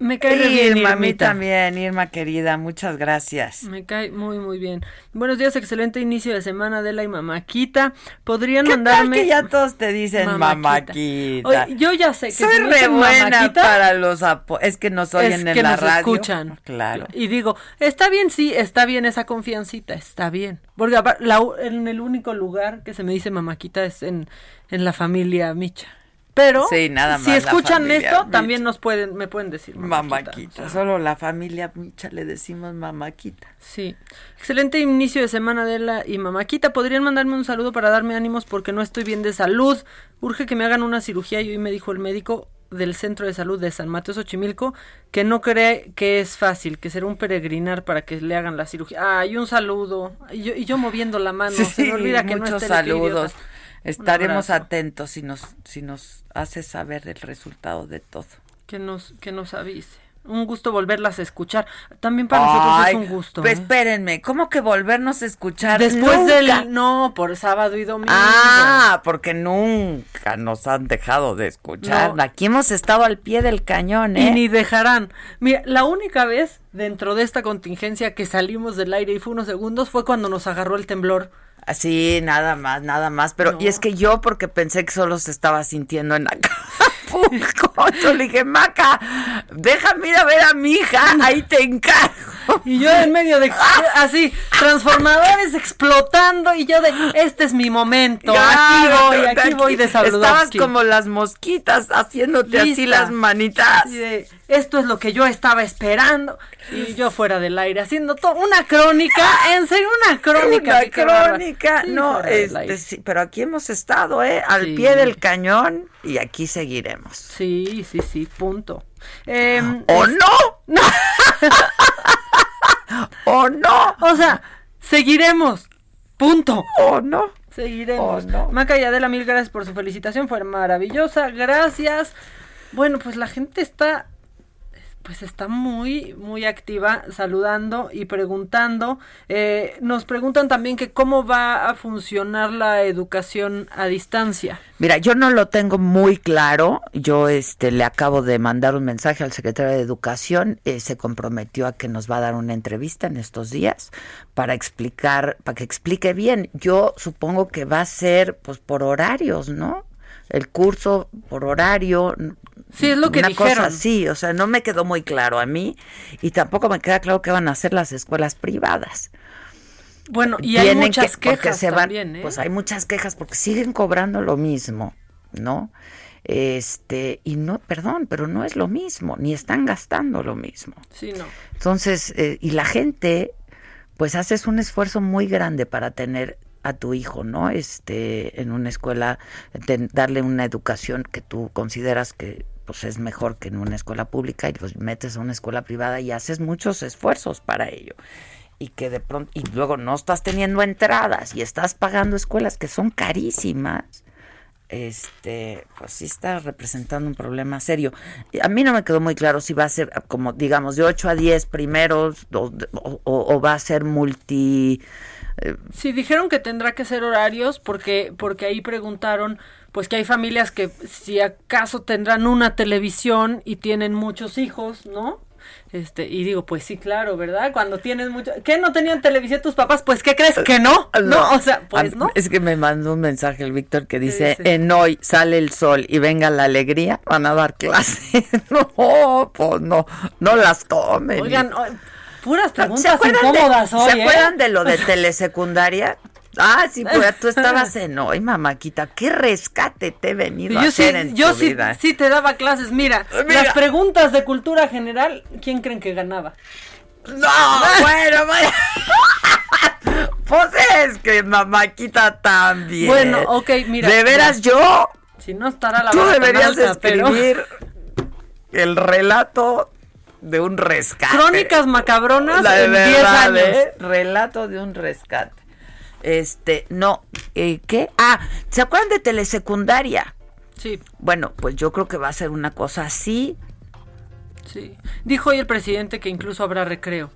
Speaker 6: Me cae bien,
Speaker 1: Irma, a mí también, Irma querida, muchas gracias.
Speaker 6: Me cae muy, muy bien. Buenos días, excelente inicio de semana, Adela y Mamáquita. ¿Podrían mandarme...?
Speaker 1: que ya todos te dicen Mamáquita?
Speaker 6: yo ya sé que
Speaker 1: Soy re buena para los Es que nos oyen en la radio.
Speaker 6: escuchan.
Speaker 1: Claro.
Speaker 6: Y digo, está bien, sí, está bien esa confiancita, está bien. Porque en el único lugar que se me dice Mamáquita es en, en la familia Micha. Pero si escuchan esto, también nos pueden, me pueden decir
Speaker 1: mamaquita. Solo la familia Micha le decimos mamaquita.
Speaker 6: Sí. Excelente inicio de semana de la y mamaquita. ¿Podrían mandarme un saludo para darme ánimos porque no estoy bien de salud? Urge que me hagan una cirugía y hoy me dijo el médico del Centro de Salud de San Mateo Xochimilco que no cree que es fácil, que será un peregrinar para que le hagan la cirugía. Ah, y un saludo. Y yo, y yo moviendo la mano. se me olvida que no
Speaker 1: muchos
Speaker 6: esté el
Speaker 1: saludos. Estaremos atentos si nos, si nos hace saber el resultado de todo.
Speaker 6: Que nos, que nos avise. Un gusto volverlas a escuchar. También para nosotros
Speaker 1: Ay,
Speaker 6: es un gusto.
Speaker 1: pues
Speaker 6: ¿eh?
Speaker 1: espérenme, ¿cómo que volvernos a escuchar?
Speaker 6: Después
Speaker 1: Nunca.
Speaker 6: del. No, por sábado y domingo.
Speaker 1: Ah, porque nunca nos han dejado de escuchar.
Speaker 6: No.
Speaker 1: Aquí hemos estado al pie del cañón, ¿eh?
Speaker 6: Y ni dejarán. Mira, la única vez dentro de esta contingencia que salimos del aire y fue unos segundos fue cuando nos agarró el temblor.
Speaker 1: Así, nada más, nada más. Pero, y es que yo, porque pensé que solo se estaba sintiendo en [laughs] Acapulco, [laughs] yo le dije, Maca, déjame ir a ver a mi hija, ahí te encargo.
Speaker 6: Y yo en medio de [laughs] así, transformadores explotando y yo de, este es mi momento, aquí voy, aquí voy de
Speaker 1: Estabas como las mosquitas haciéndote así
Speaker 6: Lista.
Speaker 1: las manitas.
Speaker 6: Así de, esto es lo que yo estaba esperando y yo fuera del aire haciendo todo una crónica, [laughs] en serio una crónica.
Speaker 1: Una crónica,
Speaker 6: Sí,
Speaker 1: no, este, sí, pero aquí hemos estado, ¿eh? Al
Speaker 6: Sí.
Speaker 1: pie del cañón y aquí seguiremos.
Speaker 6: Sí, sí, sí, punto. Em,
Speaker 1: ¿O
Speaker 6: es-
Speaker 1: no? [laughs] ¿O no?
Speaker 6: O sea, seguiremos. Punto.
Speaker 1: ¿O no?
Speaker 6: Seguiremos.
Speaker 1: ¿O no?
Speaker 6: Maca y Adela, mil gracias por su felicitación. Fue maravillosa. Gracias. Bueno, pues la gente está. Pues está muy, muy activa, saludando y preguntando. Eh, nos preguntan también que cómo va a funcionar la educación a distancia.
Speaker 1: Mira, yo no lo tengo muy claro. Yo este le acabo de mandar un mensaje al secretario de Educación. eh, se comprometió a que nos va a dar una entrevista en estos días para explicar, para que explique bien. Yo supongo que va a ser pues por horarios, ¿no? El curso por horario.
Speaker 6: Sí, es lo que
Speaker 1: una
Speaker 6: dijeron.
Speaker 1: cosa así, o sea, no me quedó muy claro a mí y tampoco me queda claro qué van a hacer las escuelas privadas.
Speaker 6: Bueno, y hay
Speaker 1: Tienen
Speaker 6: muchas
Speaker 1: que-
Speaker 6: quejas
Speaker 1: se van-
Speaker 6: también, ¿eh?
Speaker 1: Pues hay muchas quejas porque siguen cobrando lo mismo, ¿no? Este, y no, perdón, pero no es lo mismo, ni están gastando lo mismo.
Speaker 6: Sí, no.
Speaker 1: Entonces, eh, y la gente, pues haces un esfuerzo muy grande para tener a tu hijo, ¿no? Este, en una escuela, darle una educación que tú consideras que pues es mejor que en una escuela pública y pues metes a una escuela privada y haces muchos esfuerzos para ello. Y que de pronto, y luego no estás teniendo entradas y estás pagando escuelas que son carísimas este, pues sí está representando un problema serio. A mí no me quedó muy claro si va a ser como, digamos, de 8 a 10 primeros o- o va a ser multi...
Speaker 6: Sí, dijeron que tendrá que ser horarios porque porque ahí preguntaron pues que hay familias que si acaso tendrán una televisión y tienen muchos hijos, ¿no? Este, y digo, pues sí, claro, ¿verdad? Cuando tienes mucho, ¿qué no tenían televisión tus papás? Pues ¿qué crees que no? No, o sea, pues
Speaker 1: Ah,
Speaker 6: no.
Speaker 1: Es que me mandó un mensaje el Víctor que dice,
Speaker 6: dice?
Speaker 1: en hoy sale el sol y venga la alegría, van a dar clase. [laughs] no, pues no, no las tomen.
Speaker 6: Oigan, puras
Speaker 1: ¿Se
Speaker 6: preguntas incómodas
Speaker 1: de,
Speaker 6: hoy,
Speaker 1: ¿se
Speaker 6: ¿eh?
Speaker 1: acuerdan de lo de telesecundaria? Ah, sí, pues tú estabas en hoy, mamáquita. ¿Qué rescate te he venido a
Speaker 6: Yo sí,
Speaker 1: hacer en
Speaker 6: yo
Speaker 1: tu
Speaker 6: sí,
Speaker 1: vida?
Speaker 6: sí te daba clases. Mira,
Speaker 1: Mira.
Speaker 6: las preguntas de cultura general, ¿quién creen que ganaba?
Speaker 1: No, bueno, bueno. [laughs] Pues es que mamáquita también.
Speaker 6: Bueno, ok, mira.
Speaker 1: De veras, yo,
Speaker 6: Si no estará la
Speaker 1: tú deberías
Speaker 6: alta, pero-
Speaker 1: escribir el relato de un rescate.
Speaker 6: Crónicas macabronas
Speaker 1: La
Speaker 6: en 10
Speaker 1: verdad,
Speaker 6: años.
Speaker 1: ¿eh? Relato de un rescate. Este, no, eh, ¿qué? Ah, ¿se acuerdan de telesecundaria?
Speaker 6: Sí,
Speaker 1: Bueno, pues yo creo que va a ser una cosa así.
Speaker 6: sí. Dijo hoy el presidente que incluso habrá recreo.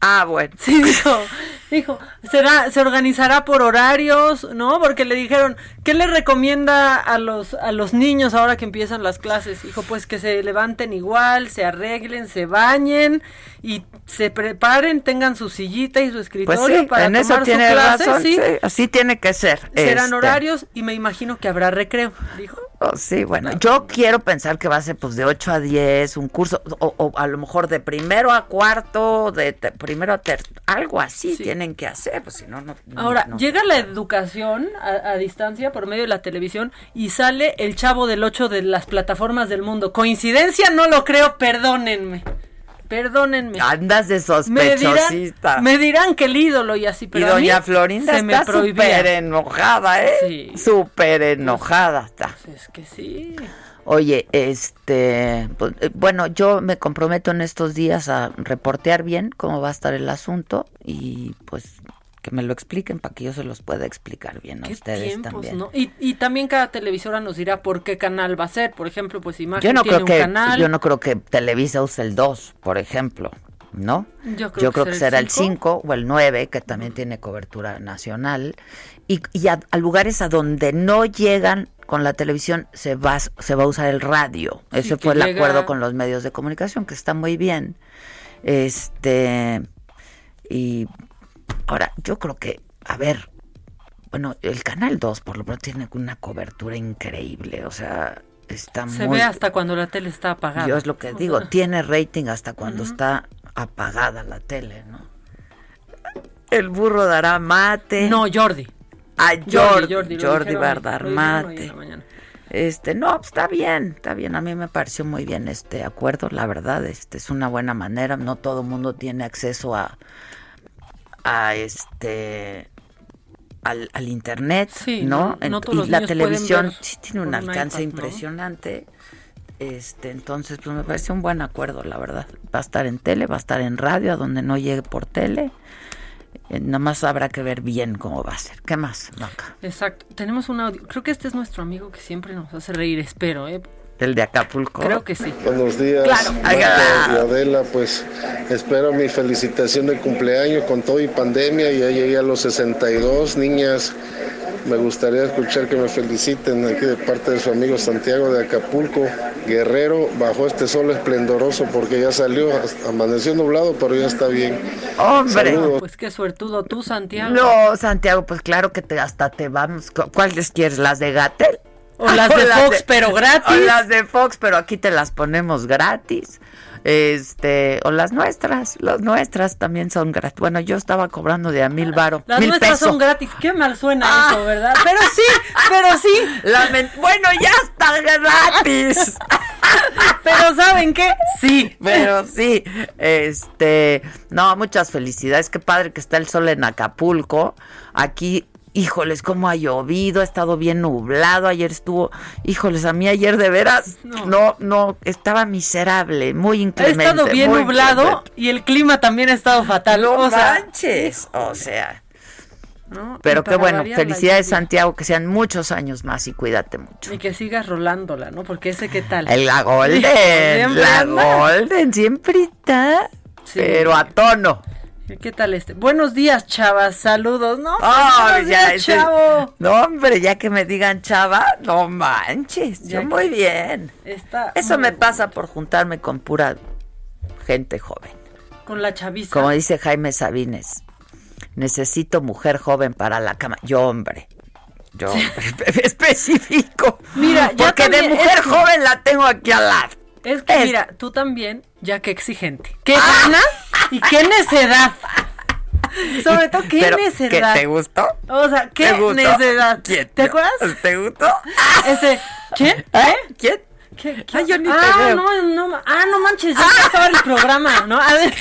Speaker 1: Ah, bueno.
Speaker 6: Sí, dijo, dijo, será, se organizará por horarios, ¿no? Porque le dijeron, ¿qué le recomienda a los, a los niños ahora que empiezan las clases? Dijo, pues que se levanten igual, se arreglen, se bañen y se preparen, tengan su sillita y su
Speaker 1: Pues
Speaker 6: escritorio
Speaker 1: sí,
Speaker 6: para
Speaker 1: en eso
Speaker 6: tomar su
Speaker 1: tiene
Speaker 6: clase,
Speaker 1: razón.
Speaker 6: sí.
Speaker 1: sí, así tiene que ser.
Speaker 6: Serán
Speaker 1: Este,
Speaker 6: horarios y me imagino que habrá recreo, dijo.
Speaker 1: oh, sí, bueno, yo quiero pensar que va a ser pues de 8 a 10, un curso, o, o a lo mejor de primero a cuarto, de te- primero a tercero, algo así tienen que hacer, pues si no, no. no-
Speaker 6: Ahora,
Speaker 1: no.
Speaker 6: llega la educación a, a distancia por medio de la televisión y sale el chavo del 8 de las plataformas del mundo. ¿Coincidencia? No lo creo, perdónenme. perdónenme.
Speaker 1: Andas de
Speaker 6: Me
Speaker 1: sospechosita.
Speaker 6: dirán, me dirán que el ídolo y así,
Speaker 1: y
Speaker 6: pero a mí
Speaker 1: doña Florinda
Speaker 6: se
Speaker 1: está súper enojada, ¿eh?
Speaker 6: Sí.
Speaker 1: Súper enojada está.
Speaker 6: Es que sí.
Speaker 1: Oye, este, pues, eh, bueno, yo me comprometo en estos días a reportear bien cómo va a estar el asunto y pues que me lo expliquen para que yo se los pueda explicar bien a
Speaker 6: ¿Qué
Speaker 1: ustedes
Speaker 6: tiempos,
Speaker 1: también.
Speaker 6: no? Y, y también cada televisora nos dirá por qué canal va a ser. Por ejemplo, pues Imagen
Speaker 1: Yo no
Speaker 6: tiene
Speaker 1: creo
Speaker 6: un
Speaker 1: que
Speaker 6: canal.
Speaker 1: yo no creo que Televisa use el 2, por ejemplo, ¿no?
Speaker 6: Yo creo que
Speaker 1: que
Speaker 6: será el
Speaker 1: el 5 o el 9, que también tiene cobertura nacional. Y, y a, a lugares a donde no llegan con la televisión se va, se va a usar el radio.
Speaker 6: Sí,
Speaker 1: Ese fue el
Speaker 6: llega-
Speaker 1: acuerdo con los medios de comunicación, que está muy bien. Este y ahora yo creo que, a ver, bueno, el canal 2 por lo menos tiene una cobertura increíble, o sea, está
Speaker 6: Se
Speaker 1: muy
Speaker 6: ve hasta cuando la tele está apagada.
Speaker 1: yo es lo que digo, [laughs] tiene rating hasta cuando está apagada la tele, ¿no? El burro dará mate.
Speaker 6: No, Jordi.
Speaker 1: Ah,
Speaker 6: Jordi,
Speaker 1: Jordi,
Speaker 6: Jordi,
Speaker 1: va a dar mate. Este, no, pues, está bien, está bien. A mí me pareció muy bien este acuerdo, la verdad, este es una buena manera. No todo el mundo tiene acceso a, a este, al, al internet,
Speaker 6: Sí,
Speaker 1: ¿no?
Speaker 6: no- no
Speaker 1: En-
Speaker 6: todos
Speaker 1: y la televisión sí tiene un alcance
Speaker 6: iPad, ¿no?
Speaker 1: impresionante. Este, entonces, pues me parece un buen acuerdo, la verdad. Va a estar en tele, va a estar en radio, a donde no llegue por tele. Eh, nada más habrá que ver bien cómo va a ser. ¿Qué más?
Speaker 6: Exacto. Tenemos un audio. Creo que este es nuestro amigo que siempre nos hace reír, espero, ¿eh?
Speaker 1: El de Acapulco.
Speaker 6: Creo que sí.
Speaker 22: Buenos días,
Speaker 6: Claro.
Speaker 22: Marta y Adela, pues espero mi felicitación de cumpleaños con todo y pandemia, ya llegué a los 62, niñas, me gustaría escuchar que me feliciten aquí de parte de su amigo Santiago de Acapulco, Guerrero, bajo este sol esplendoroso porque ya salió, amaneció nublado, pero ya está bien.
Speaker 1: ¡Hombre!
Speaker 22: Saludos.
Speaker 6: Pues qué suertudo tú, Santiago.
Speaker 1: No, Santiago, pues claro que te, hasta te vamos. ¿Cu- ¿Cuáles quieres? ¿Las de Gatel?
Speaker 6: O las [laughs] de Fox, pero gratis.
Speaker 1: O las de Fox, pero aquí te las ponemos gratis. Este, o las nuestras, las nuestras también son gratis. Bueno, yo estaba cobrando de a mil varo,
Speaker 6: Las
Speaker 1: mil
Speaker 6: nuestras son gratis. Qué mal suena eso, ¿verdad? [laughs] Pero sí, pero sí.
Speaker 1: Bueno, ya está gratis. [laughs]
Speaker 6: Pero ¿saben qué? Sí.
Speaker 1: Pero sí, este, no, muchas felicidades, qué padre que está el sol en Acapulco. Aquí, híjoles, cómo ha llovido, ha estado bien nublado, ayer estuvo, híjoles, a mí ayer de veras, no, no, estaba miserable, muy
Speaker 6: Ha
Speaker 1: inclemente.
Speaker 6: estado bien nublado
Speaker 1: inclemente.
Speaker 6: y el clima también ha estado fatal.
Speaker 1: No
Speaker 6: o sea,
Speaker 1: manches, o sea.
Speaker 6: ¿no?
Speaker 1: Pero qué bueno, felicidades. Santiago, que sean muchos años más y cuídate mucho.
Speaker 6: Y que sigas rolándola, ¿no? Porque ese qué tal.
Speaker 1: El- La [laughs] Golden, la. Golden, siempre está, pero a tono.
Speaker 6: ¿Qué tal este? Buenos días, chavas. Saludos, ¿no?
Speaker 1: Ah,
Speaker 6: Buenos
Speaker 1: ya,
Speaker 6: días,
Speaker 1: ese-
Speaker 6: chavo.
Speaker 1: No, hombre, ya que me digan chava, no manches,
Speaker 6: Ya
Speaker 1: yo muy bien.
Speaker 6: Está
Speaker 1: Eso
Speaker 6: muy
Speaker 1: me pasa por juntarme con pura gente joven.
Speaker 6: Con la chaviza.
Speaker 1: Como dice Jaime Sabines, necesito mujer joven para la cama. Yo, hombre. Yo, [laughs] específico.
Speaker 6: Mira, ya
Speaker 1: porque de mujer
Speaker 6: es
Speaker 1: joven la tengo aquí al lado.
Speaker 6: Es que
Speaker 1: Es-
Speaker 6: mira, tú también, ya que exigente. ¿Qué ganas y qué necedad? Sobre todo, ¿qué
Speaker 1: Pero,
Speaker 6: necedad?
Speaker 1: ¿qué, ¿Te gustó?
Speaker 6: O sea, ¿qué
Speaker 1: ¿Te gustó?
Speaker 6: necedad?
Speaker 1: ¿Quién?
Speaker 6: ¿Te acuerdas?
Speaker 1: ¿Te gustó?
Speaker 6: Este, ¿quién?
Speaker 1: ¿Eh? ¿Quién?
Speaker 6: ¿Qué,
Speaker 1: Ay, yo ni te
Speaker 6: ah,
Speaker 1: veo.
Speaker 6: No, no, ah, no manches, ya estaba el programa, ¿no? A ver.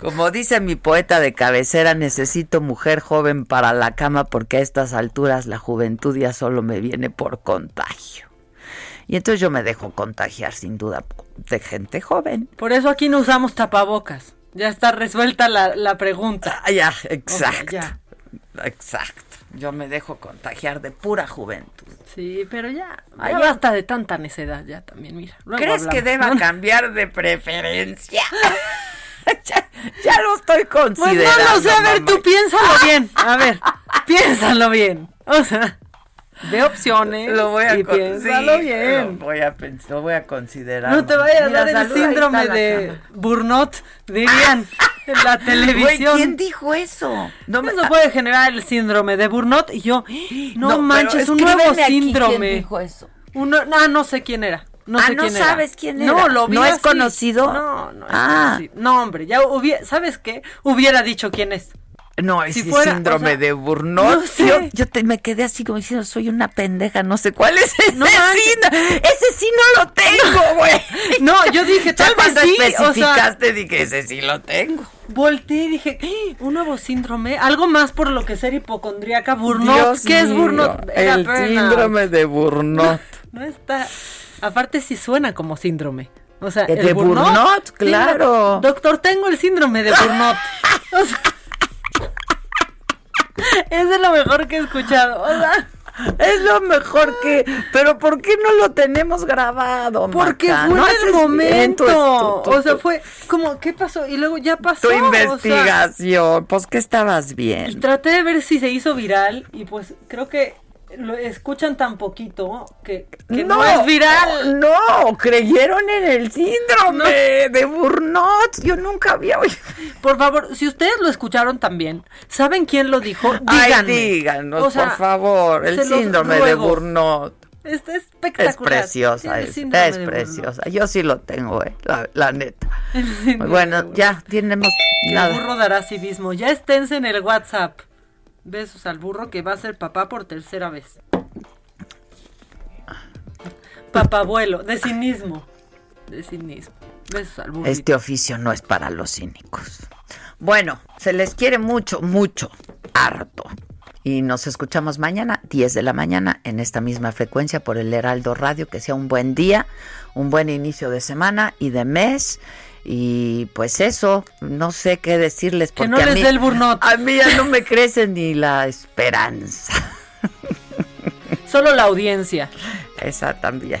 Speaker 1: Como dice mi poeta de cabecera, necesito mujer joven para la cama porque a estas alturas la juventud ya solo me viene por contagio. Y entonces yo me dejo contagiar sin duda de gente joven.
Speaker 6: Por eso aquí no usamos tapabocas. Ya está resuelta la, la pregunta.
Speaker 1: Ah, ya, exacto.
Speaker 6: ya.
Speaker 1: Exacto. Yo me dejo contagiar de pura juventud.
Speaker 6: Sí, pero ya, ya. basta de tanta necedad, ya también, mira. luego
Speaker 1: ¿Crees que deba
Speaker 6: ¿no? [laughs]
Speaker 1: cambiar de preferencia? ya, [laughs] ya lo estoy
Speaker 6: Pues
Speaker 1: considerando.
Speaker 6: no lo sé, a ver,
Speaker 1: mamá.
Speaker 6: tú piénsalo bien. A ver, piénsalo bien. O sea, ve opciones
Speaker 1: Lo voy a
Speaker 6: y piénsalo
Speaker 1: sí,
Speaker 6: bien.
Speaker 1: Lo voy a lo voy a considerar.
Speaker 6: No te vayas a dar el síndrome de. Burnout, dirían en la televisión. [laughs]
Speaker 1: Güey, ¿quién dijo eso? No me-
Speaker 6: Eso puede generar el síndrome de Burnout y yo, [gasps] no,
Speaker 1: No,
Speaker 6: manches, un nuevo síndrome.
Speaker 1: quién dijo eso.
Speaker 6: Uno, ah, no sé quién era. No
Speaker 1: Ah,
Speaker 6: sé
Speaker 1: ¿no
Speaker 6: quién era.
Speaker 1: sabes quién
Speaker 6: No,
Speaker 1: era?
Speaker 6: lo vi
Speaker 1: ¿No es
Speaker 6: así.
Speaker 1: conocido?
Speaker 6: No, no es
Speaker 1: Ah.
Speaker 6: conocido. No, hombre, ya hubiera, ¿sabes qué? Hubiera dicho quién es.
Speaker 1: No, es
Speaker 6: Si fuera,
Speaker 1: síndrome
Speaker 6: o sea,
Speaker 1: de Burnout.
Speaker 6: no sé.
Speaker 1: Yo, yo te- me quedé así como diciendo, soy una pendeja, no sé cuál es ese
Speaker 6: No.
Speaker 1: Ese sí no lo tengo, güey.
Speaker 6: No, yo dije, tal vez sí, o sea-
Speaker 1: especificaste, dije, ese sí lo tengo.
Speaker 6: Volteé y dije, "¡Ah! un nuevo síndrome, algo más por lo que ser hipocondríaca, Burnout.
Speaker 1: Dios
Speaker 6: ¿Qué es Burnout? Era
Speaker 1: El
Speaker 6: burnout.
Speaker 1: síndrome de Burnout.
Speaker 6: No está. Aparte sí suena como síndrome. O sea,
Speaker 1: De
Speaker 6: el
Speaker 1: Burnout, claro.
Speaker 6: Doctor, tengo el síndrome de Burnout. [laughs] O sea, [laughs] es de lo mejor que he escuchado. O sea,
Speaker 1: Es lo mejor que. Pero ¿por qué no lo tenemos grabado?
Speaker 6: porque
Speaker 1: Maca?
Speaker 6: fue
Speaker 1: No
Speaker 6: el momento. o sea, fue como, ¿qué pasó? Y luego ya pasó.
Speaker 1: Tu
Speaker 6: o sea,
Speaker 1: investigación. pues que estabas bien.
Speaker 6: traté de ver si se hizo viral y pues creo que lo escuchan tan poquito que, que no, es viral.
Speaker 1: No, creyeron en el síndrome de Burnout. Yo nunca había oído.
Speaker 6: Por favor, si ustedes lo escucharon también, ¿saben quién lo dijo?
Speaker 1: Ay,
Speaker 6: Díganme.
Speaker 1: díganos,
Speaker 6: O sea,
Speaker 1: por favor. El síndrome de. Burnout.
Speaker 6: Está
Speaker 1: Es
Speaker 6: espectacular.
Speaker 1: preciosa, es,
Speaker 6: síndrome
Speaker 1: es preciosa. Yo sí lo tengo, eh, la, la neta. [laughs] Bueno, ya tenemos
Speaker 6: el burro dará civismo. Ya esténse en el WhatsApp. Besos al burro que va a ser papá por tercera vez. Papabuelo, de cinismo. De cinismo. Besos al burro.
Speaker 1: Este oficio no es para los cínicos. Bueno, se les quiere mucho, mucho, harto. Y nos escuchamos mañana, 10 de la mañana, en esta misma frecuencia por el Heraldo Radio. Que sea un buen día, un buen inicio de semana y de mes. Y pues eso, no sé qué decirles.
Speaker 6: Que
Speaker 1: Porque
Speaker 6: no
Speaker 1: a mí-
Speaker 6: dé el burnout.
Speaker 1: A mí ya no me crece ni la esperanza.
Speaker 6: Solo la audiencia.
Speaker 1: Esa también.